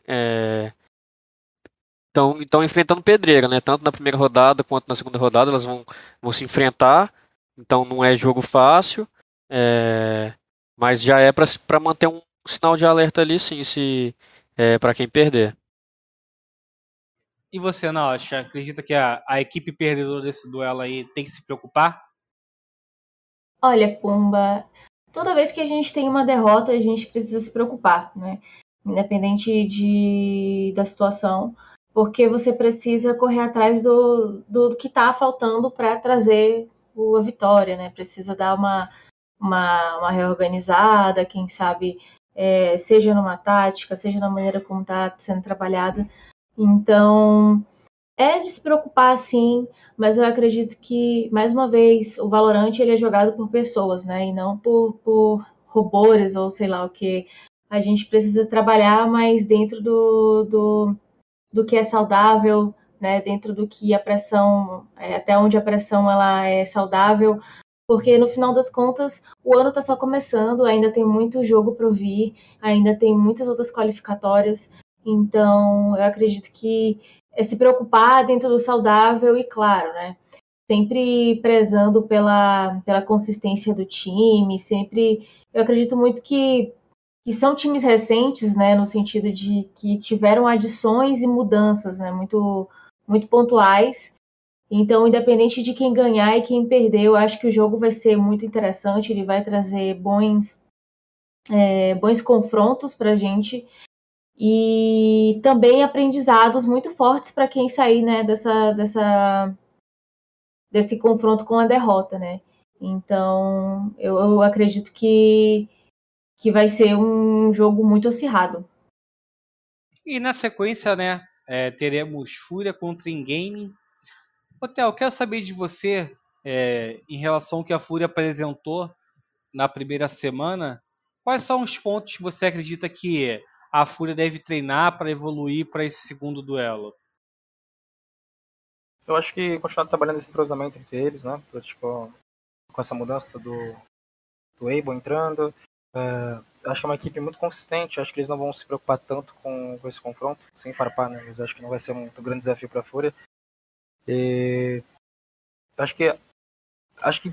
estão é, enfrentando pedreira, né? Tanto na primeira rodada quanto na segunda rodada elas vão, vão se enfrentar, então não é jogo fácil, é, mas já é para manter um sinal de alerta ali, sim, se é, para quem perder. E você, Naocha, acredita que a, a equipe perdedora desse duelo aí tem que se preocupar? Olha, Pumba, toda vez que a gente tem uma derrota, a gente precisa se preocupar, né? Independente de, da situação, porque você precisa correr atrás do, do, do que está faltando para trazer a vitória, né? Precisa dar uma, uma, uma reorganizada, quem sabe, é, seja numa tática, seja na maneira como está sendo trabalhada. Então, é de se preocupar sim, mas eu acredito que, mais uma vez, o Valorant ele é jogado por pessoas, né? E não por, por robôs ou sei lá o que. A gente precisa trabalhar mais dentro do, do, do que é saudável, né? Dentro do que a pressão, é, até onde a pressão ela é saudável, porque no final das contas o ano está só começando, ainda tem muito jogo para vir, ainda tem muitas outras qualificatórias, então eu acredito que é se preocupar dentro do saudável e claro, né? Sempre prezando pela, pela consistência do time, sempre. Eu acredito muito que, que são times recentes, né? No sentido de que tiveram adições e mudanças, né? Muito, muito pontuais então, independente de quem ganhar e quem perder, eu acho que o jogo vai ser muito interessante. Ele vai trazer bons, é, bons confrontos para a gente e também aprendizados muito fortes para quem sair né, dessa, dessa, desse confronto com a derrota, né? Então, eu, eu acredito que, que vai ser um jogo muito acirrado. E na sequência, né, é, teremos Fúria contra Ingame Hotel, quero saber de você, é, em relação ao que a Fúria apresentou na primeira semana, quais são os pontos que você acredita que a Fúria deve treinar para evoluir para esse segundo duelo? Eu acho que continuar trabalhando esse entrosamento entre eles, né? Tipo, com essa mudança do, do Abel entrando. É, acho que é uma equipe muito consistente. Acho que eles não vão se preocupar tanto com, com esse confronto, sem farpar, né? Mas acho que não vai ser um grande desafio para a Fúria. E acho que acho que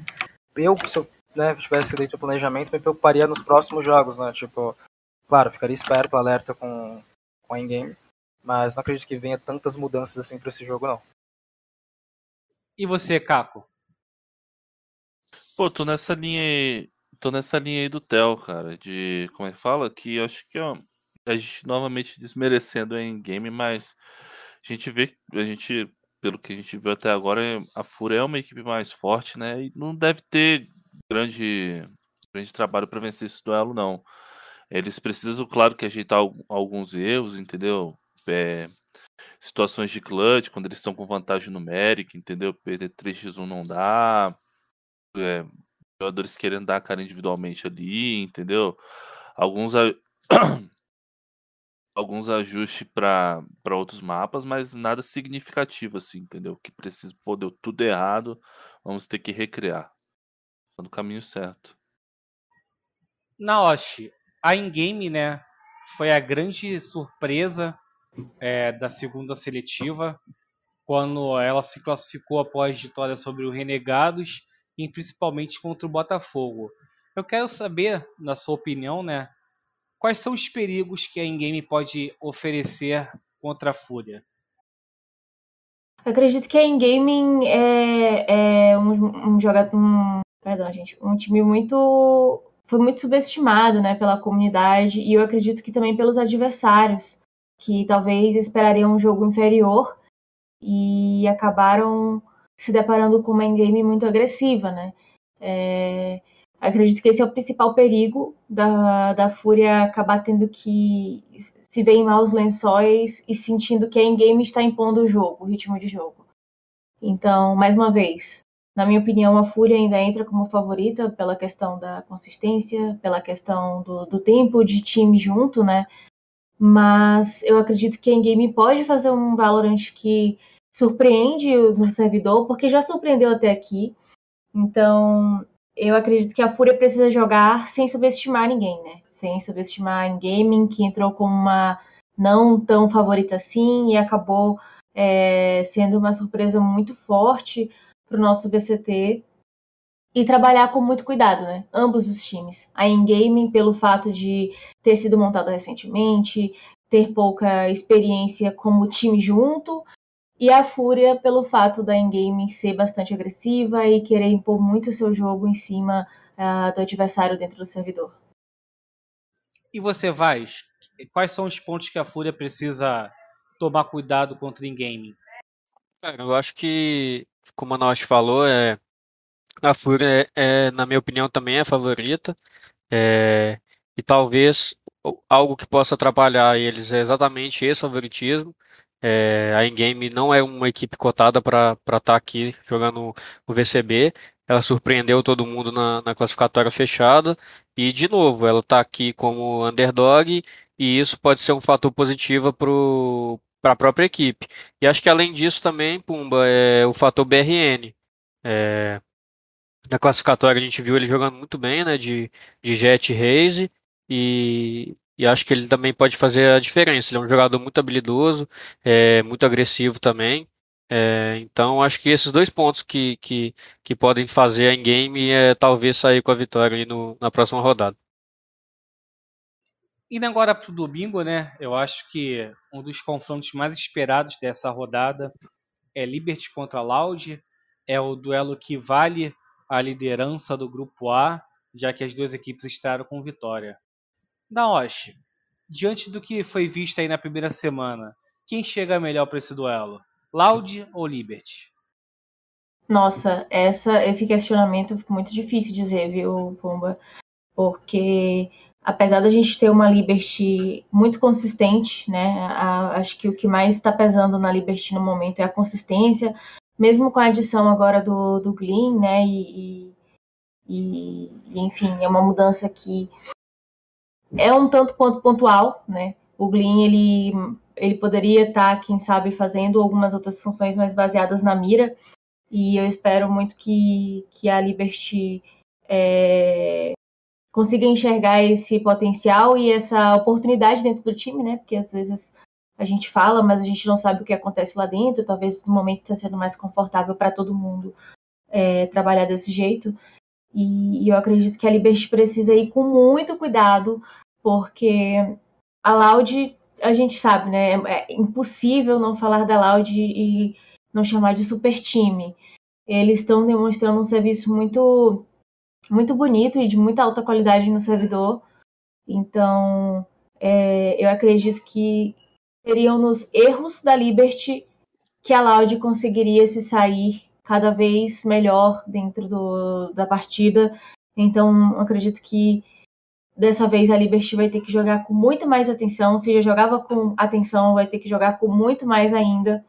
eu, se eu né, tivesse feito o planejamento, me preocuparia nos próximos jogos, né? Tipo, claro, ficaria esperto, alerta com, com a in-game, mas não acredito que venha tantas mudanças assim para esse jogo, não. E você, Caco? Pô, tô nessa linha aí, tô nessa linha aí do Theo, cara, de, como é que fala? Que eu acho que ó, a gente novamente desmerecendo em game, mas a gente vê, a gente pelo que a gente viu até agora, a Fúria é uma equipe mais forte, né? E não deve ter grande, grande trabalho para vencer esse duelo, não. Eles precisam, claro, que ajeitar alguns erros, entendeu? É, situações de clutch, quando eles estão com vantagem numérica, entendeu? Perder 3x1 não dá. É, jogadores querendo dar a cara individualmente ali, entendeu? Alguns alguns ajustes para outros mapas, mas nada significativo assim, entendeu? Que precisa, pô, deu tudo errado, vamos ter que recriar. Tá no caminho certo. Naoshi, a in-game, né, foi a grande surpresa é, da segunda seletiva, quando ela se classificou após vitória sobre o Renegados e principalmente contra o Botafogo. Eu quero saber, na sua opinião, né, quais são os perigos que a in-game pode oferecer contra a Fúria? Eu acredito que a in-gaming é, é, um, um jogador. Um, perdão, gente. Um time muito. Foi muito subestimado né, pela comunidade e eu acredito que também pelos adversários, que talvez esperariam um jogo inferior e acabaram se deparando com uma in-game muito agressiva, né? É, Acredito que esse é o principal perigo da, da Fúria acabar tendo que se ver em maus lençóis e sentindo que a in-game está impondo o jogo, o ritmo de jogo. Então, mais uma vez, na minha opinião, a Fúria ainda entra como favorita pela questão da consistência, pela questão do, do tempo de time junto, né? Mas eu acredito que a in-game pode fazer um Valorant que surpreende no servidor, porque já surpreendeu até aqui. Então, eu acredito que a Fúria precisa jogar sem subestimar ninguém, né? Sem subestimar em gaming, que entrou como uma não tão favorita assim e acabou é, sendo uma surpresa muito forte para o nosso BCT. E trabalhar com muito cuidado, né? Ambos os times. A in-gaming, pelo fato de ter sido montada recentemente, ter pouca experiência como time junto, e a Fúria pelo fato da in-game ser bastante agressiva e querer impor muito o seu jogo em cima uh, do adversário dentro do servidor. E você, Vaz, quais são os pontos que a Fúria precisa tomar cuidado contra in-game? Eu acho que, como a Naoshi falou, é, a Fúria, é, é, na minha opinião, também é a favorita. É, e talvez algo que possa atrapalhar eles é exatamente esse favoritismo. É, a Ingame não é uma equipe cotada para estar tá aqui jogando o VCB. Ela surpreendeu todo mundo na, na classificatória fechada. E, de novo, ela está aqui como underdog. E isso pode ser um fator positivo para a própria equipe. E acho que além disso também, Pumba, é o fator BRN. É, Na classificatória a gente viu ele jogando muito bem, né? De, de Jet Raze. E, e acho que ele também pode fazer a diferença. Ele é um jogador muito habilidoso, é, muito agressivo também. É, então acho que esses dois pontos que, que, que podem fazer a in-game é talvez sair com a vitória aí no, na próxima rodada. Indo agora para o domingo, né? Eu acho que um dos confrontos mais esperados dessa rodada é Liberty contra Loud. É o duelo que vale a liderança do grupo A, já que as duas equipes estaram com vitória. Naoshi, diante do que foi visto aí na primeira semana, quem chega melhor para esse duelo? Loud ou Liberty? Nossa, essa, esse questionamento é muito difícil dizer, viu, Pumba? Porque apesar da gente ter uma Liberty muito consistente, né? A, acho que o que mais está pesando na Liberty no momento é a consistência, mesmo com a adição agora do, do Glean, né? E, e, e, enfim, é uma mudança que é um tanto quanto pontual, né? O Glean, ele, ele poderia estar, tá, quem sabe, fazendo algumas outras funções mais baseadas na mira, e eu espero muito que, que a Liberty é, consiga enxergar esse potencial e essa oportunidade dentro do time, né? Porque às vezes a gente fala, mas a gente não sabe o que acontece lá dentro. Talvez no momento está sendo mais confortável para todo mundo é, trabalhar desse jeito. E, eu acredito que a Liberty precisa ir com muito cuidado, porque a Loud, a gente sabe, né? É, é impossível não falar da Loud e não chamar de super time. Eles estão demonstrando um serviço muito muito bonito e de muita alta qualidade no servidor. Então, é, eu acredito que seriam nos erros da Liberty que a Loud conseguiria se sair cada vez melhor dentro do, da partida. Então, acredito que dessa vez a Liberty vai ter que jogar com muito mais atenção. Se já jogava com atenção, vai ter que jogar com muito mais ainda,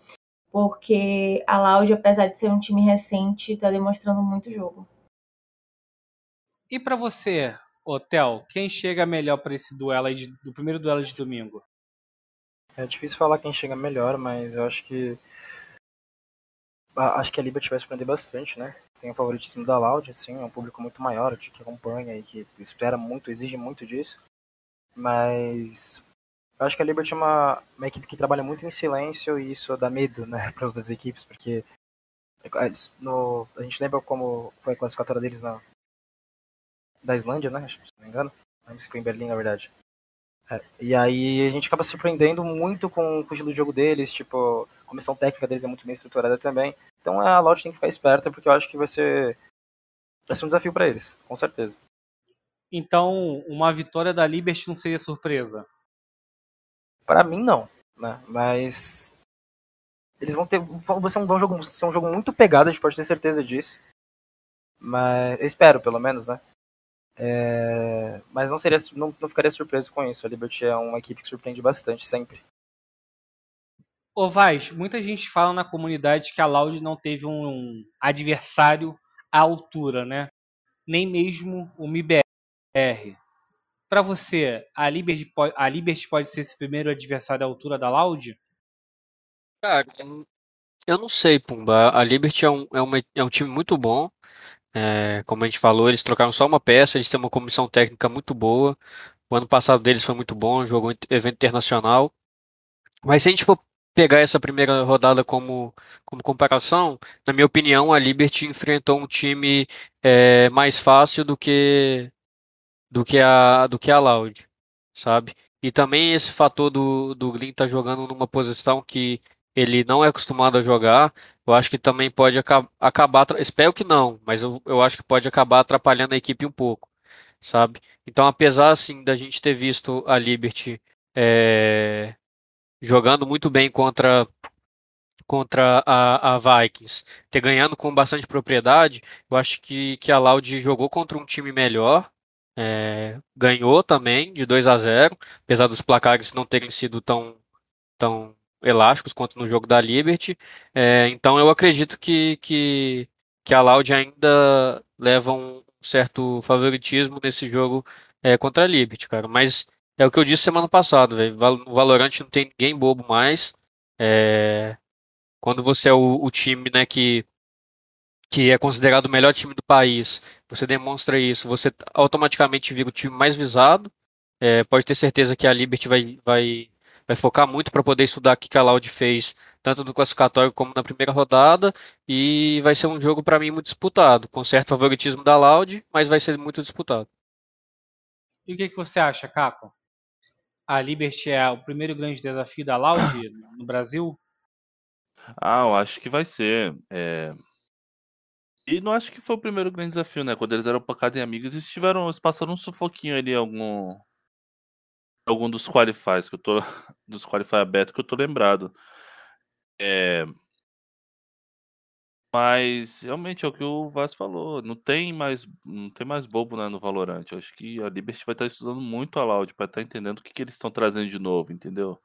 porque a Loud, apesar de ser um time recente, está demonstrando muito jogo. E para você, Hotel, quem chega melhor para esse duelo aí de, do primeiro duelo de domingo? É difícil falar quem chega melhor, mas eu acho que acho que a Liberty vai surpreender bastante, né? Tem o favoritismo da Loud, assim, é um público muito maior que acompanha e que espera muito, exige muito disso. Mas eu acho que a Liberty é uma, uma equipe que trabalha muito em silêncio e isso dá medo, né, para as outras equipes, porque é, no, a gente lembra como foi a classificatória deles na, da Islândia, né? Se não me engano. Não se foi em Berlim, na verdade. É, e aí a gente acaba surpreendendo muito com, com, o estilo de jogo deles, tipo, a comissão técnica deles é muito bem estruturada também. Então a Loud tem que ficar esperta, porque eu acho que vai ser, vai ser um desafio para eles, com certeza. Então, uma vitória da Liberty não seria surpresa? Para mim, não. Né? Mas eles vão ter. Vai ser um, jogo, ser um jogo muito pegado, a gente pode ter certeza disso. Mas eu espero, pelo menos, né? É, mas não, seria, não, não ficaria surpreso com isso. A Liberty é uma equipe que surpreende bastante, sempre. Ô Vaz, muita gente fala na comunidade que a Loud não teve um adversário à altura, né? Nem mesmo o MIBR. Para você, a Liberty, pode, a Liberty pode ser esse primeiro adversário à altura da Loud? Cara, eu não sei, Pumba. A Liberty é um, é, uma, é um time muito bom. É, como a gente falou, eles trocaram só uma peça, eles têm uma comissão técnica muito boa. O ano passado deles foi muito bom, jogou evento internacional. Mas se a gente for pegar essa primeira rodada como, como comparação, na minha opinião, a Liberty enfrentou um time é, mais fácil do que do que a do que a Loud, sabe? E também esse fator do, do Glyn estar tá jogando numa posição que ele não é acostumado a jogar, eu acho que também pode aca acabar. Espero que não, mas eu, eu acho que pode acabar atrapalhando a equipe um pouco, sabe? Então, apesar assim da gente ter visto a Liberty é, jogando muito bem contra contra a, a, Vikings, ter ganhando com bastante propriedade, eu acho que, que a Loud jogou contra um time melhor, é, ganhou também de 2 a 0, apesar dos placares não terem sido tão, tão elásticos quanto no jogo da Liberty. É, então eu acredito que, que, que a Loud ainda leva um certo favoritismo nesse jogo é, contra a Liberty, cara. Mas é o que eu disse semana passada, velho. O Valorant não tem ninguém bobo mais. É, quando você é o, o time né, que, que é considerado o melhor time do país, você demonstra isso, você automaticamente vira o time mais visado. É, pode ter certeza que a Liberty vai, vai, vai focar muito para poder estudar o que a Loud fez, tanto no classificatório como na primeira rodada, e vai ser um jogo para mim muito disputado, com certo favoritismo da Loud, mas vai ser muito disputado. E o que, que você acha, Caco? A Liberty é o primeiro grande desafio da Loud no Brasil? Ah, eu acho que vai ser. É... E não acho que foi o primeiro grande desafio, né? Quando eles eram pancada em amigos, eles tiveram. Eles passaram um sufoquinho ali algum. Algum dos qualifies que eu tô. Dos qualifies abertos que eu tô lembrado. É. Mas realmente é o que o Vaz falou. Não tem mais, não tem mais bobo né, no Valorant. Eu acho que a Liberty vai estar estudando muito a Loud para estar entendendo o que, que eles estão trazendo de novo, entendeu?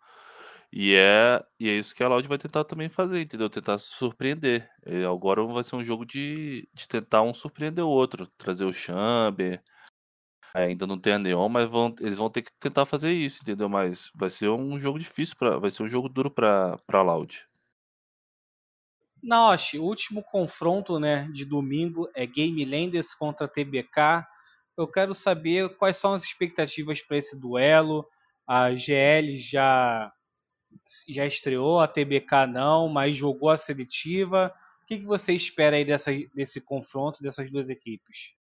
E é, e é isso que a Loud vai tentar também fazer, entendeu? Tentar surpreender. E agora vai ser um jogo de, de tentar um surpreender o outro. Trazer o Chamber. Ainda não tem a Neon, mas vão, eles vão ter que tentar fazer isso, entendeu? Mas vai ser um jogo difícil, pra, vai ser um jogo duro para a Loud. Naoshi, o último confronto né, de domingo é Game Landers contra TBK. Eu quero saber quais são as expectativas para esse duelo. A GL já já estreou, a TBK não, mas jogou a seletiva. O que, que você espera aí dessa, desse confronto dessas duas equipes?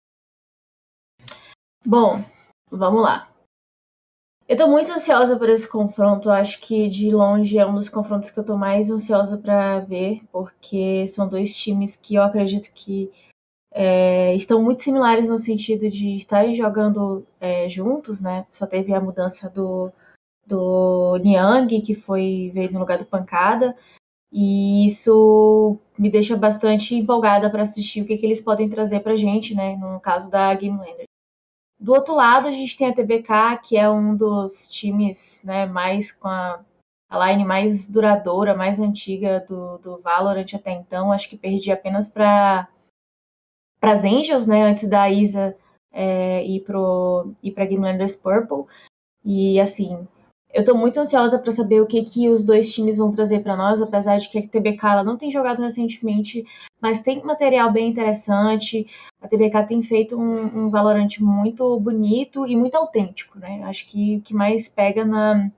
Bom, vamos lá. Eu tô muito ansiosa por esse confronto. Eu acho que de longe é um dos confrontos que eu tô mais ansiosa para ver, porque são dois times que eu acredito que é, estão muito similares no sentido de estarem jogando é, juntos, né? Só teve a mudança do, do Niang, que foi veio no lugar do Pancada. E isso me deixa bastante empolgada para assistir o que, que eles podem trazer para gente, né? No caso da Game Lander. Do outro lado, a gente tem a TBK, que é um dos times né, mais com a, a line mais duradoura, mais antiga do, do Valorant até então. Acho que perdi apenas para as Angels, né? Antes da Isa é, ir para Game Landers Purple. E assim, eu estou muito ansiosa para saber o que, que os dois times vão trazer para nós, apesar de que a TBK ela não tem jogado recentemente, mas tem material bem interessante. A TBK tem feito um, um Valorant muito bonito e muito autêntico, né? Acho que o que mais pega na,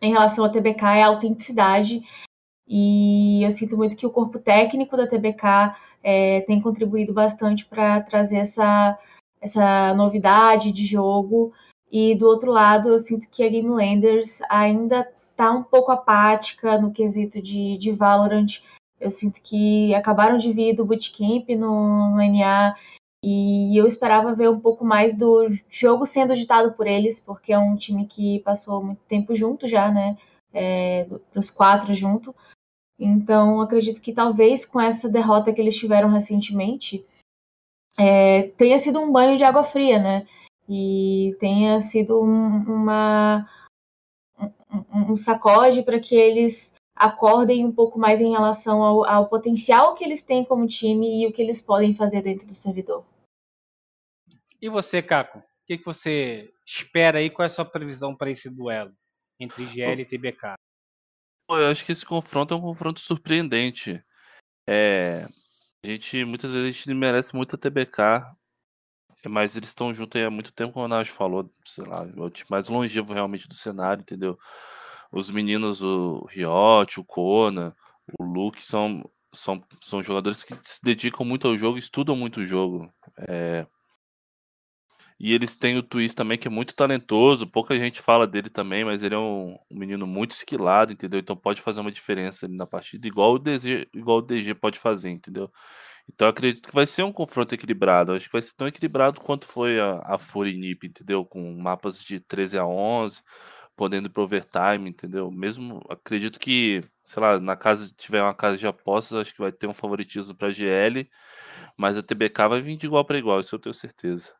em relação à TBK é a autenticidade. E eu sinto muito que o corpo técnico da TBK é, tem contribuído bastante para trazer essa, essa novidade de jogo e do outro lado, eu sinto que a Game Landers ainda tá um pouco apática no quesito de, de Valorant. Eu sinto que acabaram de vir do bootcamp no, no NA e eu esperava ver um pouco mais do jogo sendo ditado por eles, porque é um time que passou muito tempo junto já, né? É, os quatro junto. Então, acredito que talvez com essa derrota que eles tiveram recentemente, é, tenha sido um banho de água fria, né? E tenha sido um, uma, um, um sacode para que eles acordem um pouco mais em relação ao, ao, potencial que eles têm como time e o que eles podem fazer dentro do servidor. E você, Caco? O que, que você espera aí? Qual é a sua previsão para esse duelo entre GL e TBK? Eu acho que esse confronto é um confronto surpreendente. É, a gente muitas vezes a gente merece muito a TBK mas eles estão juntos há muito tempo, como o Nash falou, sei lá, o time mais longevo realmente do cenário, entendeu? Os meninos, o Riot, o Kona, o Luke, são, são, são jogadores que se dedicam muito ao jogo, estudam muito o jogo. É... E eles têm o Twist também, que é muito talentoso, pouca gente fala dele também, mas ele é um, um menino muito esquilado, entendeu? Então pode fazer uma diferença na partida, igual o DG, igual o DG pode fazer, entendeu? Então acredito que vai ser um confronto equilibrado. Acho que vai ser tão equilibrado quanto foi a, a Fury Nip, entendeu? Com mapas de 13 a 11, podendo pro overtime, entendeu? Mesmo acredito que, sei lá, na casa tiver uma casa de apostas, acho que vai ter um favoritismo para GL, mas a TBK vai vir de igual para igual, isso eu tenho certeza.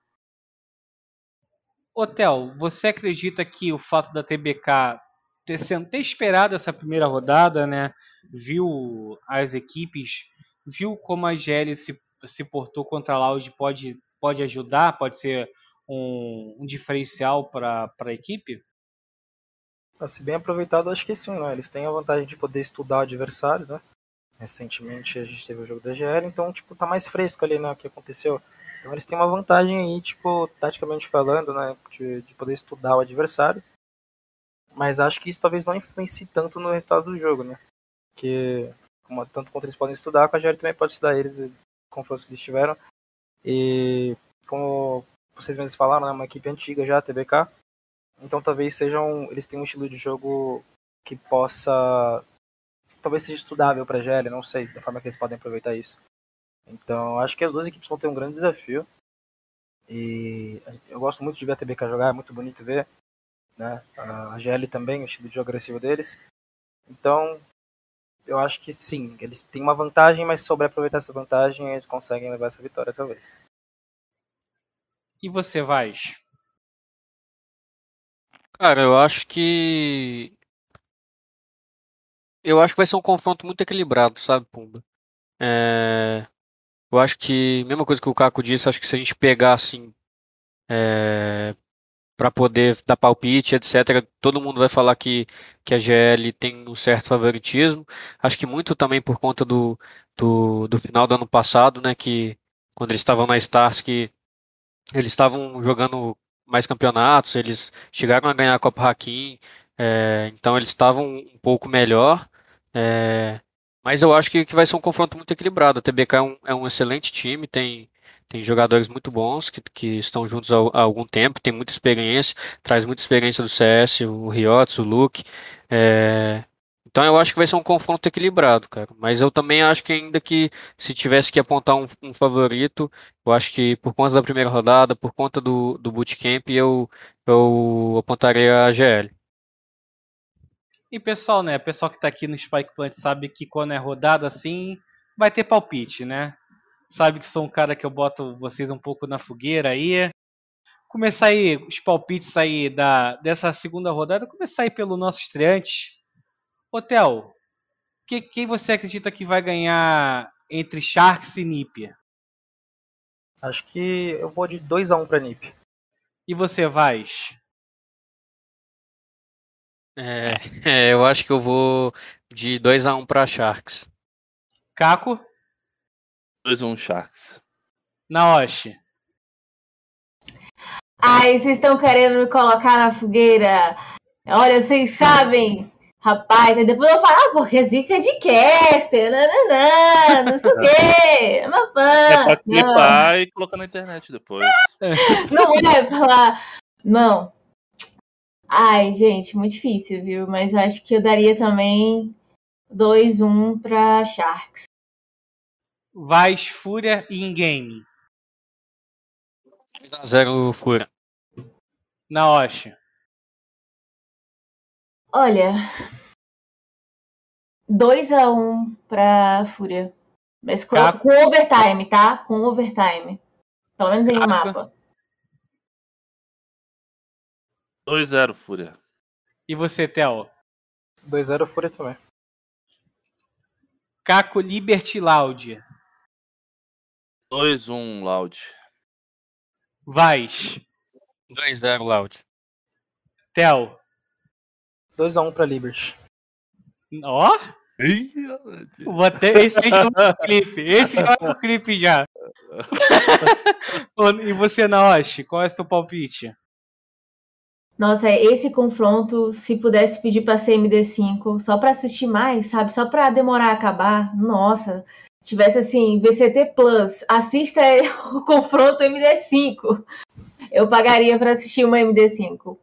Hotel, você acredita que o fato da TBK ter, ter esperado essa primeira rodada, né? Viu as equipes viu como a GL se, se portou contra a Loud pode, pode ajudar, pode ser um, um diferencial para a equipe? Se bem aproveitado, acho que sim, né? Eles têm a vantagem de poder estudar o adversário, né? recentemente a gente teve o jogo da GL, então, tipo, tá mais fresco ali, né, o que aconteceu. Então eles têm uma vantagem aí, tipo, taticamente falando, né, de, de poder estudar o adversário. Mas acho que isso talvez não influencie tanto no resultado do jogo, né? Porque tanto quanto eles podem estudar, com a GL também pode estudar eles, conforme eles tiveram. E como vocês mesmos falaram, né, uma equipe antiga já, a TBK. Então talvez sejam, eles tenham um estilo de jogo que possa talvez seja estudável para a GL, não sei, da forma que eles podem aproveitar isso. Então, acho que as duas equipes vão ter um grande desafio. E eu gosto muito de ver a TBK jogar, é muito bonito ver. Né? A GL também, o estilo de jogo agressivo deles. Então, eu acho que sim, eles têm uma vantagem, mas sobre aproveitar essa vantagem, eles conseguem levar essa vitória, talvez. E você, Vaz? Cara, eu acho que. Eu acho que vai ser um confronto muito equilibrado, sabe, Pumba? É... Eu acho que, mesma coisa que o Caco disse, acho que se a gente pegar assim, é... para poder dar palpite, etc., todo mundo vai falar que, que a GL tem um certo favoritismo. Acho que muito também por conta do, do, do final do ano passado, né, que quando eles estavam na Stars, que eles estavam jogando mais campeonatos, eles chegaram a ganhar a Copa Hakim, é, então eles estavam um pouco melhor. É, mas eu acho que, que vai ser um confronto muito equilibrado. A TBK é um, é um excelente time, tem, tem jogadores muito bons que, que estão juntos há, há, algum tempo, tem muita experiência, traz muita experiência do CS, o Riots, o Luke. É, então eu acho que vai ser um confronto equilibrado, cara. Mas eu também acho que ainda que se tivesse que apontar um, um favorito, eu acho que por conta da primeira rodada, por conta do, do bootcamp, eu, eu apontaria a GL. E pessoal, né? Pessoal que tá aqui no Spike Plant sabe que quando é rodada assim, vai ter palpite, né? Sabe que sou um cara que eu boto vocês um pouco na fogueira aí. Começar aí os palpites aí da, dessa segunda rodada, começar aí pelo nosso estreante, Hotel, que, quem você acredita que vai ganhar entre Sharks e Nip? Acho que eu vou de 2x1 um pra Nip. E você, vai? É, é, eu acho que eu vou de 2x1 um pra Sharks. Caco? 2x1 um Sharks. Naoshi? Ai, vocês estão querendo me colocar na fogueira? Olha, vocês sabem Rapaz, aí depois eu falo, ah, porque zica é de caster, nananã, não sei o quê, é uma fã. É pra clipar e colocar na internet depois. Não é falar, não. Ai, gente, muito difícil, viu? Mas acho que eu daria também 2-1 um pra Sharks. Vais, Fúria e In-Game. 2x0 Fúria. Naoshi. Olha, 2 a 1 um pra Fúria. Mas com, com, overtime, tá? Com overtime. Pelo menos em um mapa. 2-0 Fúria. E você, Theo? 2-0 Fúria também. Caco Liberty Loud. 2-1 Loud. Vais. 2-0 Loud. Theo. 2x1 pra Liberty. Ó! Vou até, esse vai pro clipe. Esse já vai pro clipe já. e você, Naoshi, qual é o seu palpite? Nossa, esse confronto, se pudesse pedir pra ser MD5, só pra assistir mais, sabe? Só pra demorar a acabar, nossa. Se tivesse assim, VCT Plus, assista o confronto MD5. Eu pagaria pra assistir uma MD5.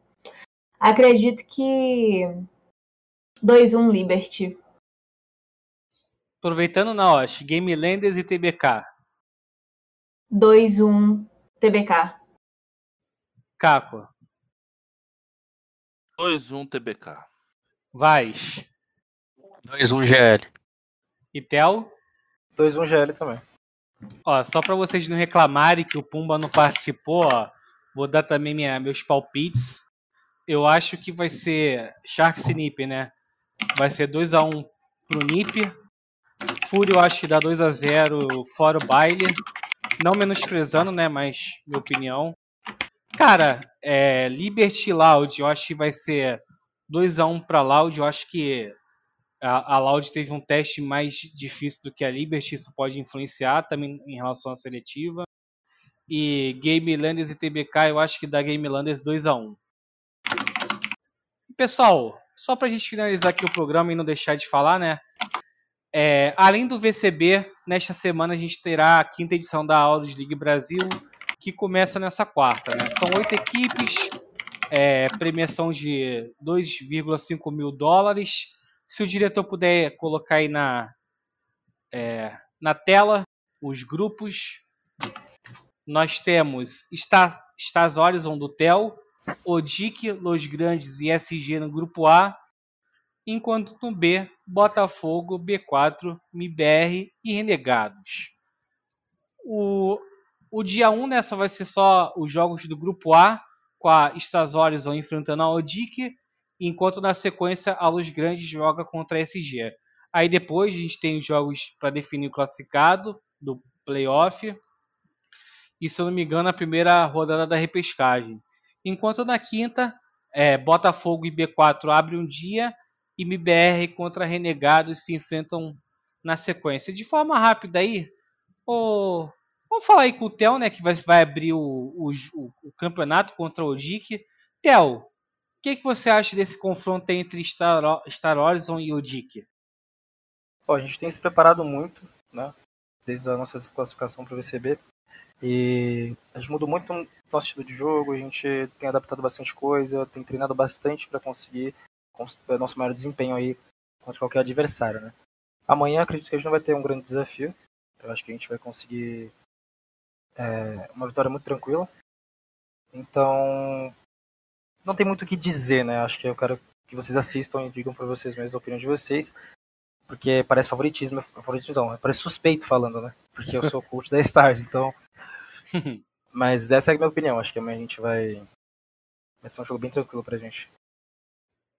Acredito que 2-1 Liberty. Aproveitando na OSH, Game Landers e TBK. 2-1 TBK. Caco. 2-1 TBK. Vais. 2-1 GL. E Tel? 2-1 GL também. Ó, só para vocês não reclamarem que o Pumba não participou, ó, vou dar também minha, meus palpites eu acho que vai ser Sharks e Nip, né? Vai ser 2x1 pro Nip. Fúria eu acho que dá 2x0 fora o baile. Não menosprezando, né? Mas minha opinião. Cara, é, Liberty Loud, eu acho que vai ser 2x1 pra Loud. Eu acho que A, a Loud teve um teste mais difícil do que a Liberty, isso pode influenciar também em relação à seletiva. E Game Landers e TBK, eu acho que dá Game Landers 2 a 1 Pessoal, só para a gente finalizar aqui o programa e não deixar de falar, né? É, além do VCB, nesta semana a gente terá a quinta edição da Autos League Brasil, que começa nessa quarta. Né? São oito equipes, é, premiação de 2,5 mil dólares. Se o diretor puder colocar aí na, é, na tela os grupos, nós temos Star, Stars Horizon do TEL, Odic, Los Grandes e SG no grupo A, enquanto no B, Botafogo, B4, MIBR e Renegados. O, o dia 1 nessa vai ser só os jogos do grupo A, com a Stars Horizon enfrentando a Odic, enquanto na sequência a Los Grandes joga contra a SG. Aí depois a gente tem os jogos para definir o classificado do playoff. E se eu não me engano, a primeira rodada da repescagem. Enquanto na quinta, é, Botafogo e B4 abrem um dia e MBR contra Renegados se enfrentam na sequência. De forma rápida aí, oh, vamos falar aí com o Theo, né, que vai, vai abrir o, o, o, campeonato contra o Dick. Theo, o que, que você acha desse confronto entre Star, Star Horizon e o Dick? a gente tem se preparado muito, né, desde a nossa classificação para o VCB. E a gente mudou muito o nosso estilo de jogo, a gente tem adaptado bastante coisa, tem treinado bastante para conseguir o nosso maior desempenho aí contra qualquer adversário, né? Amanhã acredito que a gente não vai ter um grande desafio. Eu acho que a gente vai conseguir é, uma vitória muito tranquila. Então, não tem muito o que dizer, né? Acho que eu quero que vocês assistam e digam para vocês mesmos a opinião de vocês. Porque parece favoritismo, favoritismo não, parece suspeito falando, né? Porque eu sou coach da Stars, então. Mas essa é a minha opinião. Acho que amanhã a gente vai. Vai ser um jogo bem tranquilo pra gente.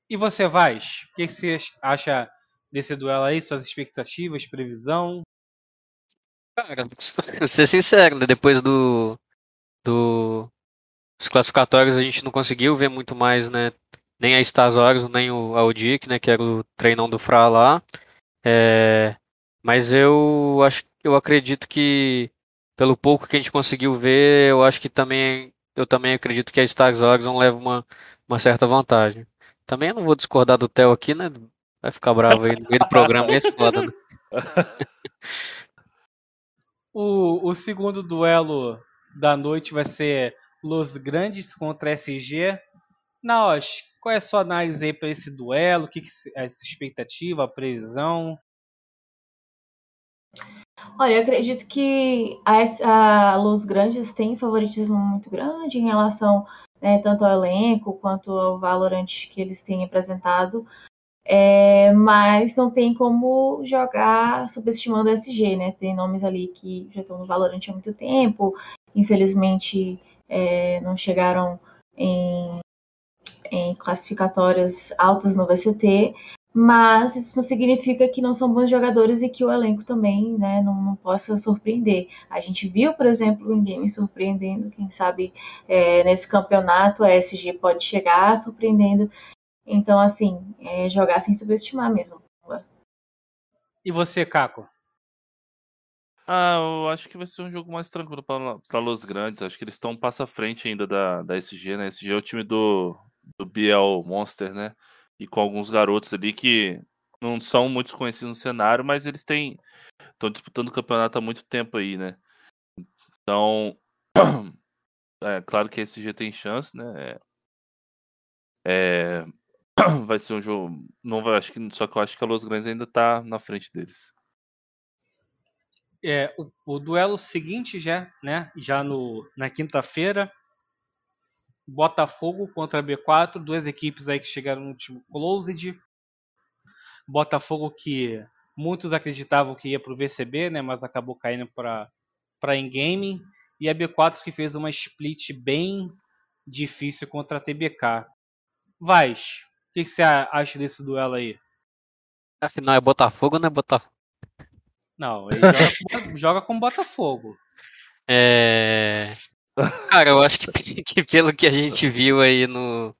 E você, Vaz? O que você acha desse duelo aí? Suas expectativas, previsão? Cara, vou ser sincero, né? depois do, do os classificatórios a gente não conseguiu ver muito mais, né? Nem a Stars nem o Audic, né? Que era o treinão do Fra lá. É, mas eu acho, eu acredito que pelo pouco que a gente conseguiu ver, eu acho que também eu também acredito que a Stars Horizon leva uma, uma certa vantagem. Também eu não vou discordar do Theo aqui, né? Vai ficar bravo aí no meio do programa, é foda, né? o, o segundo duelo da noite vai ser Los Grandes contra SG. Naos, qual é a sua análise aí para esse duelo? O que, que é essa expectativa, a previsão? Olha, eu acredito que a, a Los Grandes tem favoritismo muito grande em relação né, tanto ao elenco quanto ao Valorant que eles têm apresentado. É, mas não tem como jogar subestimando o SG, né? Tem nomes ali que já estão no Valorant há muito tempo, infelizmente é, não chegaram em, em classificatórias altas no VCT, mas isso não significa que não são bons jogadores e que o elenco também né, não, não possa surpreender. A gente viu, por exemplo, o Game surpreendendo, quem sabe é, nesse campeonato a SG pode chegar surpreendendo. Então, assim, é jogar sem subestimar mesmo. E você, Caco? Ah, eu acho que vai ser um jogo mais tranquilo para Los Grandes. Acho que eles estão um passo à frente ainda da, da SG, né? SG é o time do, do Biel Monster, né? e com alguns garotos ali que não são muito conhecidos no cenário, mas eles têm estão disputando o campeonato há muito tempo aí, né? Então, é claro que a SG tem chance, né? É, vai ser um jogo, não vai, acho que só que eu acho que a Los Grandes ainda tá na frente deles. É, o, o duelo seguinte já, né? Já no na quinta-feira, Botafogo contra B4, duas equipes aí que chegaram no último closed. Botafogo que muitos acreditavam que ia para o VCB, né, mas acabou caindo para para in-game. E a B4 que fez uma split bem difícil contra a TBK. Vaz, o que, que, você acha desse duelo aí? Afinal, é Botafogo ou não é Botafogo? Não, ele joga, joga com Botafogo. É... Cara, eu acho que, que, pelo que a gente viu aí no,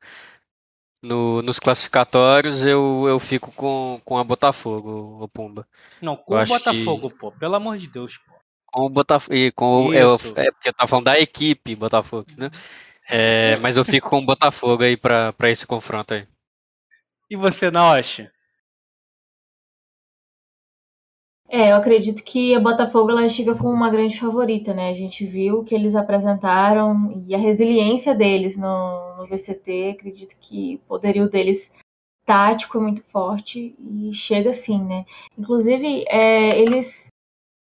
no, nos classificatórios, eu, eu fico com, com a Botafogo, o Pumba. Não, com Eu o Botafogo, pô. Pelo amor de Deus, pô. Com o Botafogo. Com o, eu, é porque eu tava falando da equipe Botafogo, né? É, mas eu fico com o Botafogo aí pra, pra esse confronto aí. E você, Naoshi? É, eu acredito que a Botafogo ela chega como uma grande favorita, né? A gente viu o que eles apresentaram e a resiliência deles no, no VCT. Acredito que o poderio deles tático é muito forte e chega assim, né? Inclusive, é, eles,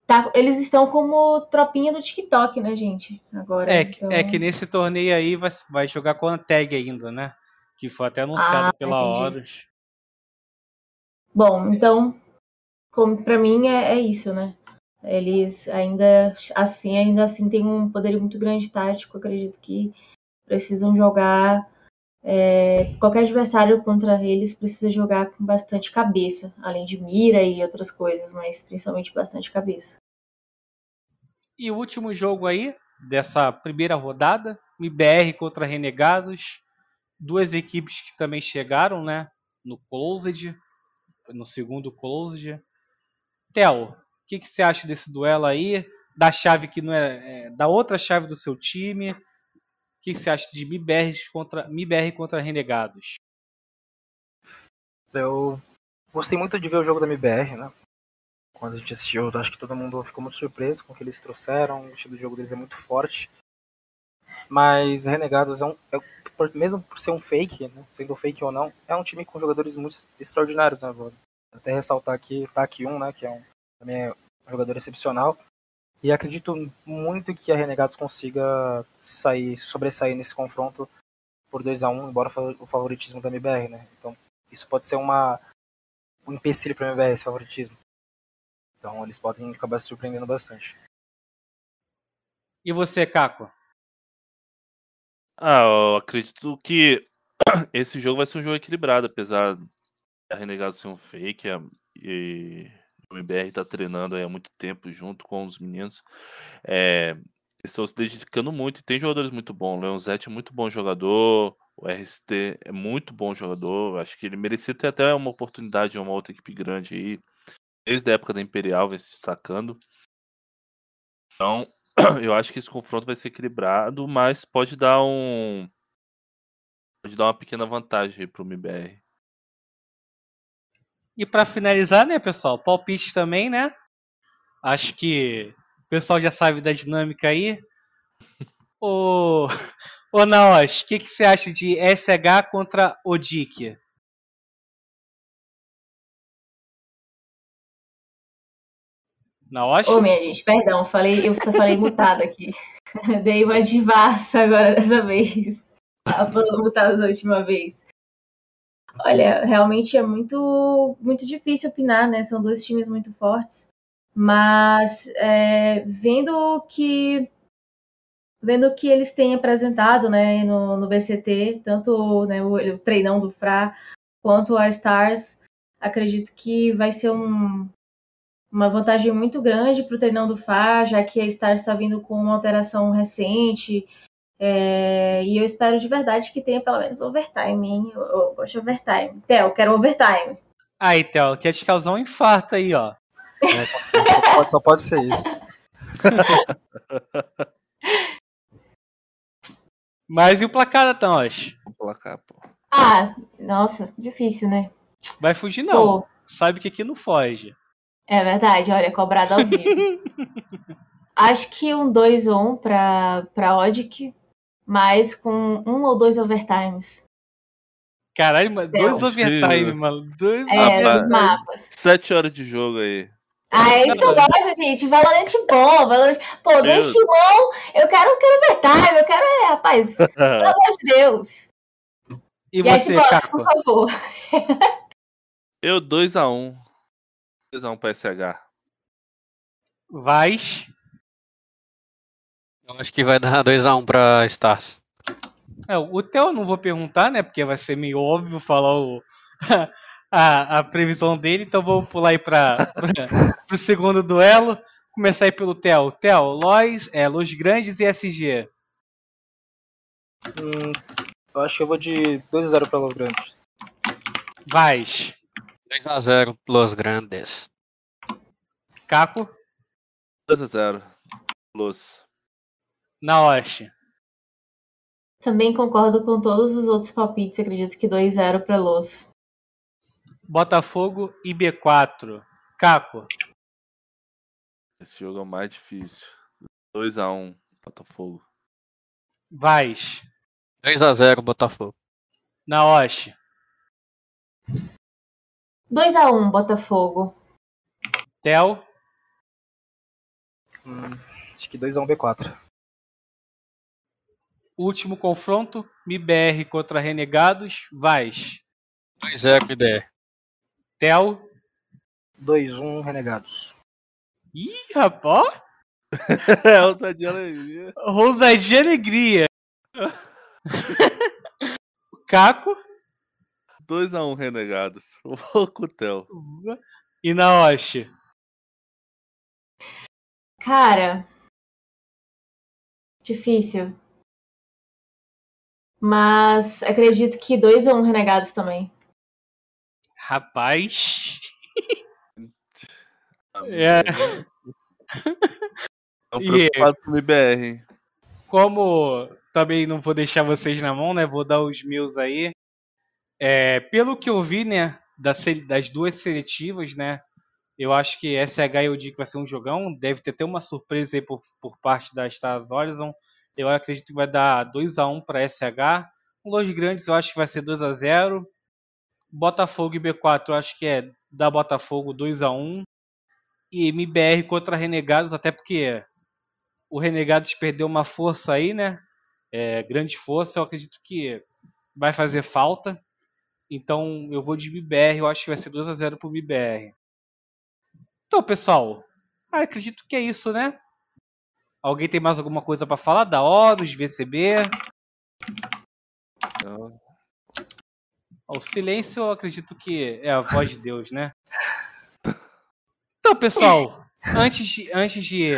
tá- eles estão como tropinha do TikTok, né, gente? Agora. É, que- então- é que nesse torneio aí vai, vai jogar com a tag ainda, né? Que foi até anunciado Ah, pela entendi. Horus. Bom, então, como para mim é, é isso, né? Eles ainda assim, ainda assim têm um poder muito grande tático. Acredito que precisam jogar é, qualquer adversário contra eles precisa jogar com bastante cabeça, além de mira e outras coisas, mas principalmente bastante cabeça. E o último jogo aí, dessa primeira rodada, MBR contra Renegados. Duas equipes que também chegaram, né? No Closed, no segundo Closed. Theo, o que, que você acha desse duelo aí? Da chave que não é, é, da outra chave do seu time. O que, que você acha de MBR contra, MBR contra Renegados? Eu gostei muito de ver o jogo da MBR, né? Quando a gente assistiu, acho que todo mundo ficou muito surpreso com o que eles trouxeram. O estilo de jogo deles é muito forte. Mas Renegados é um. é- mesmo por ser um fake, né? sendo fake ou não, é um time com jogadores muito extraordinários, né, Vou Até ressaltar aqui o Tak 1, né? Que é um, também é um jogador excepcional. E acredito muito que a Renegados consiga sair, sobressair nesse confronto por 2 a 1 embora o favoritismo da MBR, né? Então, isso pode ser uma um empecilho para a MBR, esse favoritismo. Então, eles podem acabar se surpreendendo bastante. E você, Caco? Ah, eu acredito que esse jogo vai ser um jogo equilibrado, apesar Renegado ser um fake a- e o MBR tá treinando há muito tempo junto com os meninos. É, estão se dedicando muito e tem jogadores muito bons. O Leonzetti é muito bom jogador, o RST é muito bom jogador. Acho que ele merecia ter até uma oportunidade em uma outra equipe grande aí. Desde a época da Imperial vem se destacando. Então, eu acho que esse confronto vai ser equilibrado, mas pode dar um. Pode dar uma pequena vantagem aí pro MBR. E pra finalizar, né, pessoal? Palpite também, né? Acho que o pessoal já sabe da dinâmica aí. Ô, ô o que, que você acha de SH contra Odik? Naosh? Ô, minha gente, perdão, falei, eu falei mutado aqui. Dei uma divassa agora dessa vez. Tava mutado da última vez. Olha, realmente é muito, muito difícil opinar, né? São dois times muito fortes. Mas é, vendo que vendo que eles têm apresentado né, no, no BCT, tanto né, o, o treinão do Fra quanto a Stars, acredito que vai ser um, uma vantagem muito grande para o treinão do Fá, já que a Stars está vindo com uma alteração recente. É, e eu espero de verdade que tenha pelo menos overtime, hein? Eu, eu gosto de overtime. Theo, quero overtime. Aí, Theo, quer te causar um infarto aí, ó. É, só, pode, só pode ser isso. Mas e o placar, Naosh? Vamos placar, pô. Ah, nossa, difícil, né? Vai fugir não. Pô, Sabe que aqui não foge. é verdade, olha, cobrado ao vivo. Acho que um 2 ou 1 pra, pra Odic, mas com um ou dois overtimes. Caralho, mano, dois Theo. overtime, mano. Dois É, Rapaz. nos mapas. Sete horas de jogo aí. Ah, é isso que eu gosto, gente. Valorante bom, Valorante. Pô, dois Eu- timão. Eu quero, eu quero overtime, eu quero, é, rapaz, pelo amor de Deus. E E você, Xbox, Caco? por favor. Eu 2x1. 2x1 pra SH. Vais. Eu acho que vai dar 2x1 pra Stars. É, o Theo eu não vou perguntar, né? Porque vai ser meio óbvio falar o, a, a previsão dele. Então vamos pular aí para o segundo duelo. Começar aí pelo Theo. Theo, Lois, é, Los Grandes e SG. Hum, Eu acho que eu vou de 2x0 para Los Grandes. Vai. 2x0 Los Grandes. Caco? 2x0. Los. Naoshi. Também concordo com todos os outros palpites. Acredito que 2x0 para Los. Botafogo e B4. Caco. Esse jogo é o mais difícil. 2x1, Botafogo. Vais. 2x0 Botafogo. Naoshi. 2x1 Botafogo. Tel. Hum, acho que 2x1 B4. Último confronto. MIBR contra Renegados. Vais. 2x0 BBR. Tel. 2x1 Renegados. Ih, rapaz. é, ousadia e alegria. Ousadia e alegria. Caco. 2x1 Renegados. O Cutel. E Naoshi. Cara. Difícil. Mas acredito que 2x1 Renegados também. Rapaz. É. É. Tô E- preocupado com o hein? Como também não vou deixar vocês na mão, né? Vou dar os meus aí. É, pelo que eu vi, né? Das duas seletivas, né? Eu acho que SH eu digo que vai ser um jogão. Deve ter até uma surpresa aí por, por parte da Stars Horizon. Eu acredito que vai dar 2x1 para SH. Los Grandes eu acho que vai ser 2x0. Botafogo e B4 eu acho que é da Botafogo 2x1. E MBR contra Renegados, até porque o Renegados perdeu uma força aí, né? É, grande força, eu acredito que vai fazer falta. Então eu vou de MBR, eu acho que vai ser 2x0 pro MBR. Então, pessoal, acredito que é isso, né? Alguém tem mais alguma coisa pra falar da Horus, VCB? Então, O silêncio, eu acredito que é a voz de Deus, né? Então, pessoal, antes de, antes de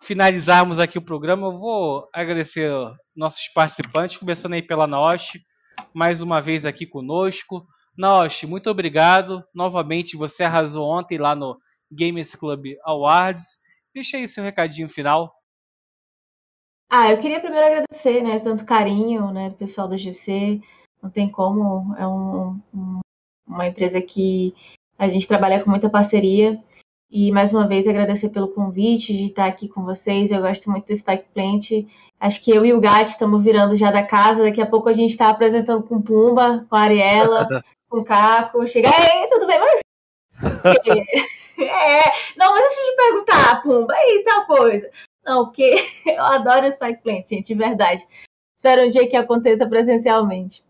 finalizarmos aqui o programa, eu vou agradecer nossos participantes, começando aí pela Naoshi, mais uma vez aqui conosco. Naoshi, muito obrigado. Novamente, você arrasou ontem lá no Gamers Club Awards. Deixa aí seu recadinho final. Ah, eu queria primeiro agradecer, né? Tanto carinho, né, do pessoal da GC. Não tem como, é um- um- uma empresa que a gente trabalha com muita parceria. E mais uma vez agradecer pelo convite de estar aqui com vocês. Eu gosto muito do Spike Plant. Acho que eu e o Gatti estamos virando já da casa. Daqui a pouco a gente está apresentando com Pumba, com a Ariela, com o Caco. Chega, ei, tudo bem? Mas. É, não, mas deixa eu te perguntar, Pumba, e tal coisa. Não, porque eu adoro o Spike Plant, gente, de verdade. Espero um dia que aconteça presencialmente.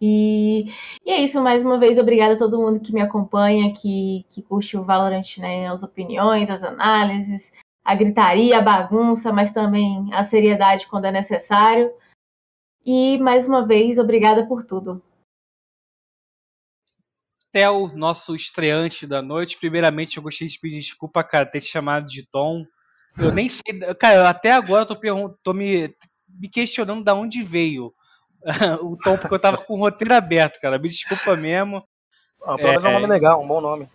E, e é isso, mais uma vez, obrigada a todo mundo que me acompanha, que, que curte o Valorant, né? As opiniões, as análises, a gritaria, a bagunça, mas também a seriedade quando é necessário. E mais uma vez, obrigada por tudo. Theo, nosso estreante da noite. Primeiramente, eu gostaria de pedir desculpa, cara, ter te chamado de Tom. Eu nem sei. Cara, até agora eu tô, tô me, me questionando da onde veio o Tom, porque eu tava com o roteiro aberto, cara. Me desculpa mesmo. Ah, pelo menos é um É. nome legal, um bom nome.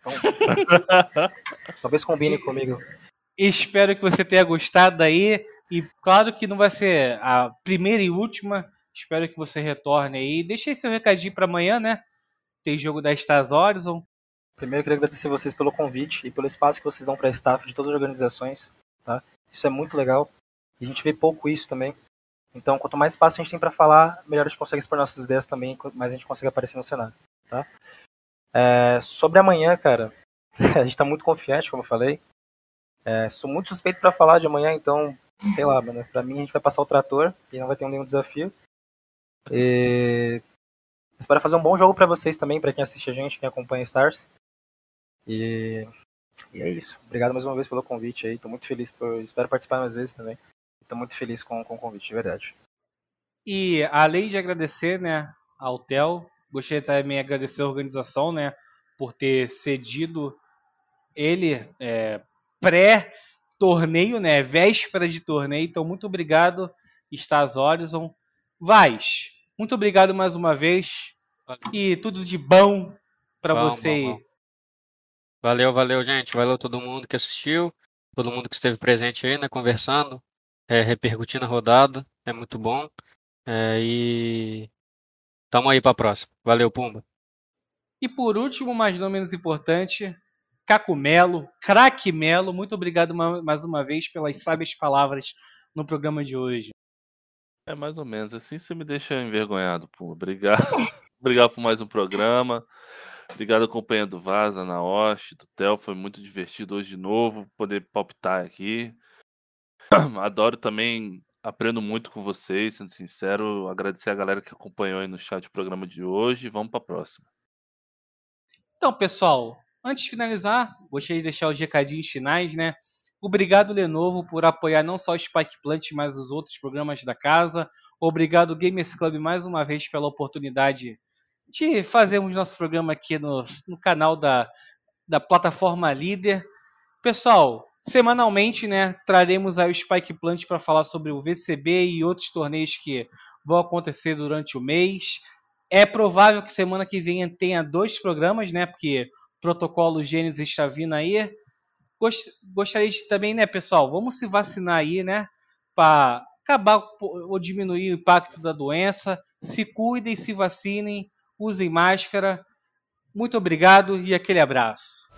Então, talvez combine comigo. Espero que você tenha gostado aí. E claro que não vai ser a primeira e última. Espero que você retorne aí. Deixa aí seu recadinho pra amanhã, né? Tem jogo da Stars Horizon. Primeiro, eu queria agradecer vocês pelo convite e pelo espaço que vocês dão para staff de todas as organizações. Tá? Isso é muito legal. E a gente vê pouco isso também. Então, quanto mais espaço a gente tem para falar, melhor a gente consegue expor nossas ideias também, mais a gente consegue aparecer no cenário. Tá? É, sobre amanhã, cara, a gente tá muito confiante, como eu falei. É, sou muito suspeito para falar de amanhã, então, sei lá, mano, pra mim a gente vai passar o trator e não vai ter nenhum desafio. E... Espero fazer um bom jogo para vocês também, para quem assiste a gente, quem acompanha Stars. E... e é isso. Obrigado mais uma vez pelo convite aí. Tô muito feliz por. Espero participar mais vezes também. Tô muito feliz com, com o convite, de verdade. E além de agradecer, né, ao Theo, gostaria também de agradecer a organização, né, por ter cedido ele é, pré-torneio, né, véspera de torneio. Então, muito obrigado, Stars Horizon. Vaz, muito obrigado mais uma vez. E tudo de bom para você. Bom, bom. Valeu, valeu, gente. Valeu todo mundo que assistiu, todo mundo que esteve presente aí, né, conversando, é, repercutindo a rodada. É muito bom. É, e tamo aí para próxima. Valeu, Pumba. E por último, mas não menos importante, Caco Melo, craque Melo, muito obrigado mais uma vez pelas sábias palavras no programa de hoje. É mais ou menos assim você me deixa envergonhado, Pumba. Obrigado. obrigado por mais um programa. Obrigado, companhia do Vaza, na Osh, do Theo. Foi muito divertido hoje de novo poder palpitar aqui. Adoro também, aprendo muito com vocês, sendo sincero. Agradecer a galera que acompanhou aí no chat o programa de hoje. Vamos para a próxima. Então, pessoal, antes de finalizar, gostaria de deixar os recadinhos finais, né? Obrigado, Lenovo, por apoiar não só o Spike Plant, mas os outros programas da casa. Obrigado, Gamers Club, mais uma vez pela oportunidade de fazermos nosso programa aqui no, no canal da, da plataforma líder. Pessoal, semanalmente, né, traremos aí o Spike Plant para falar sobre o VCB e outros torneios que vão acontecer durante o mês. É provável que semana que vem tenha dois programas, né, porque o protocolo Gênesis está vindo aí. Gostaria de também, né, pessoal, vamos se vacinar aí, né, para acabar ou diminuir o impacto da doença. Se cuidem, se vacinem usem máscara. Muito obrigado e aquele abraço.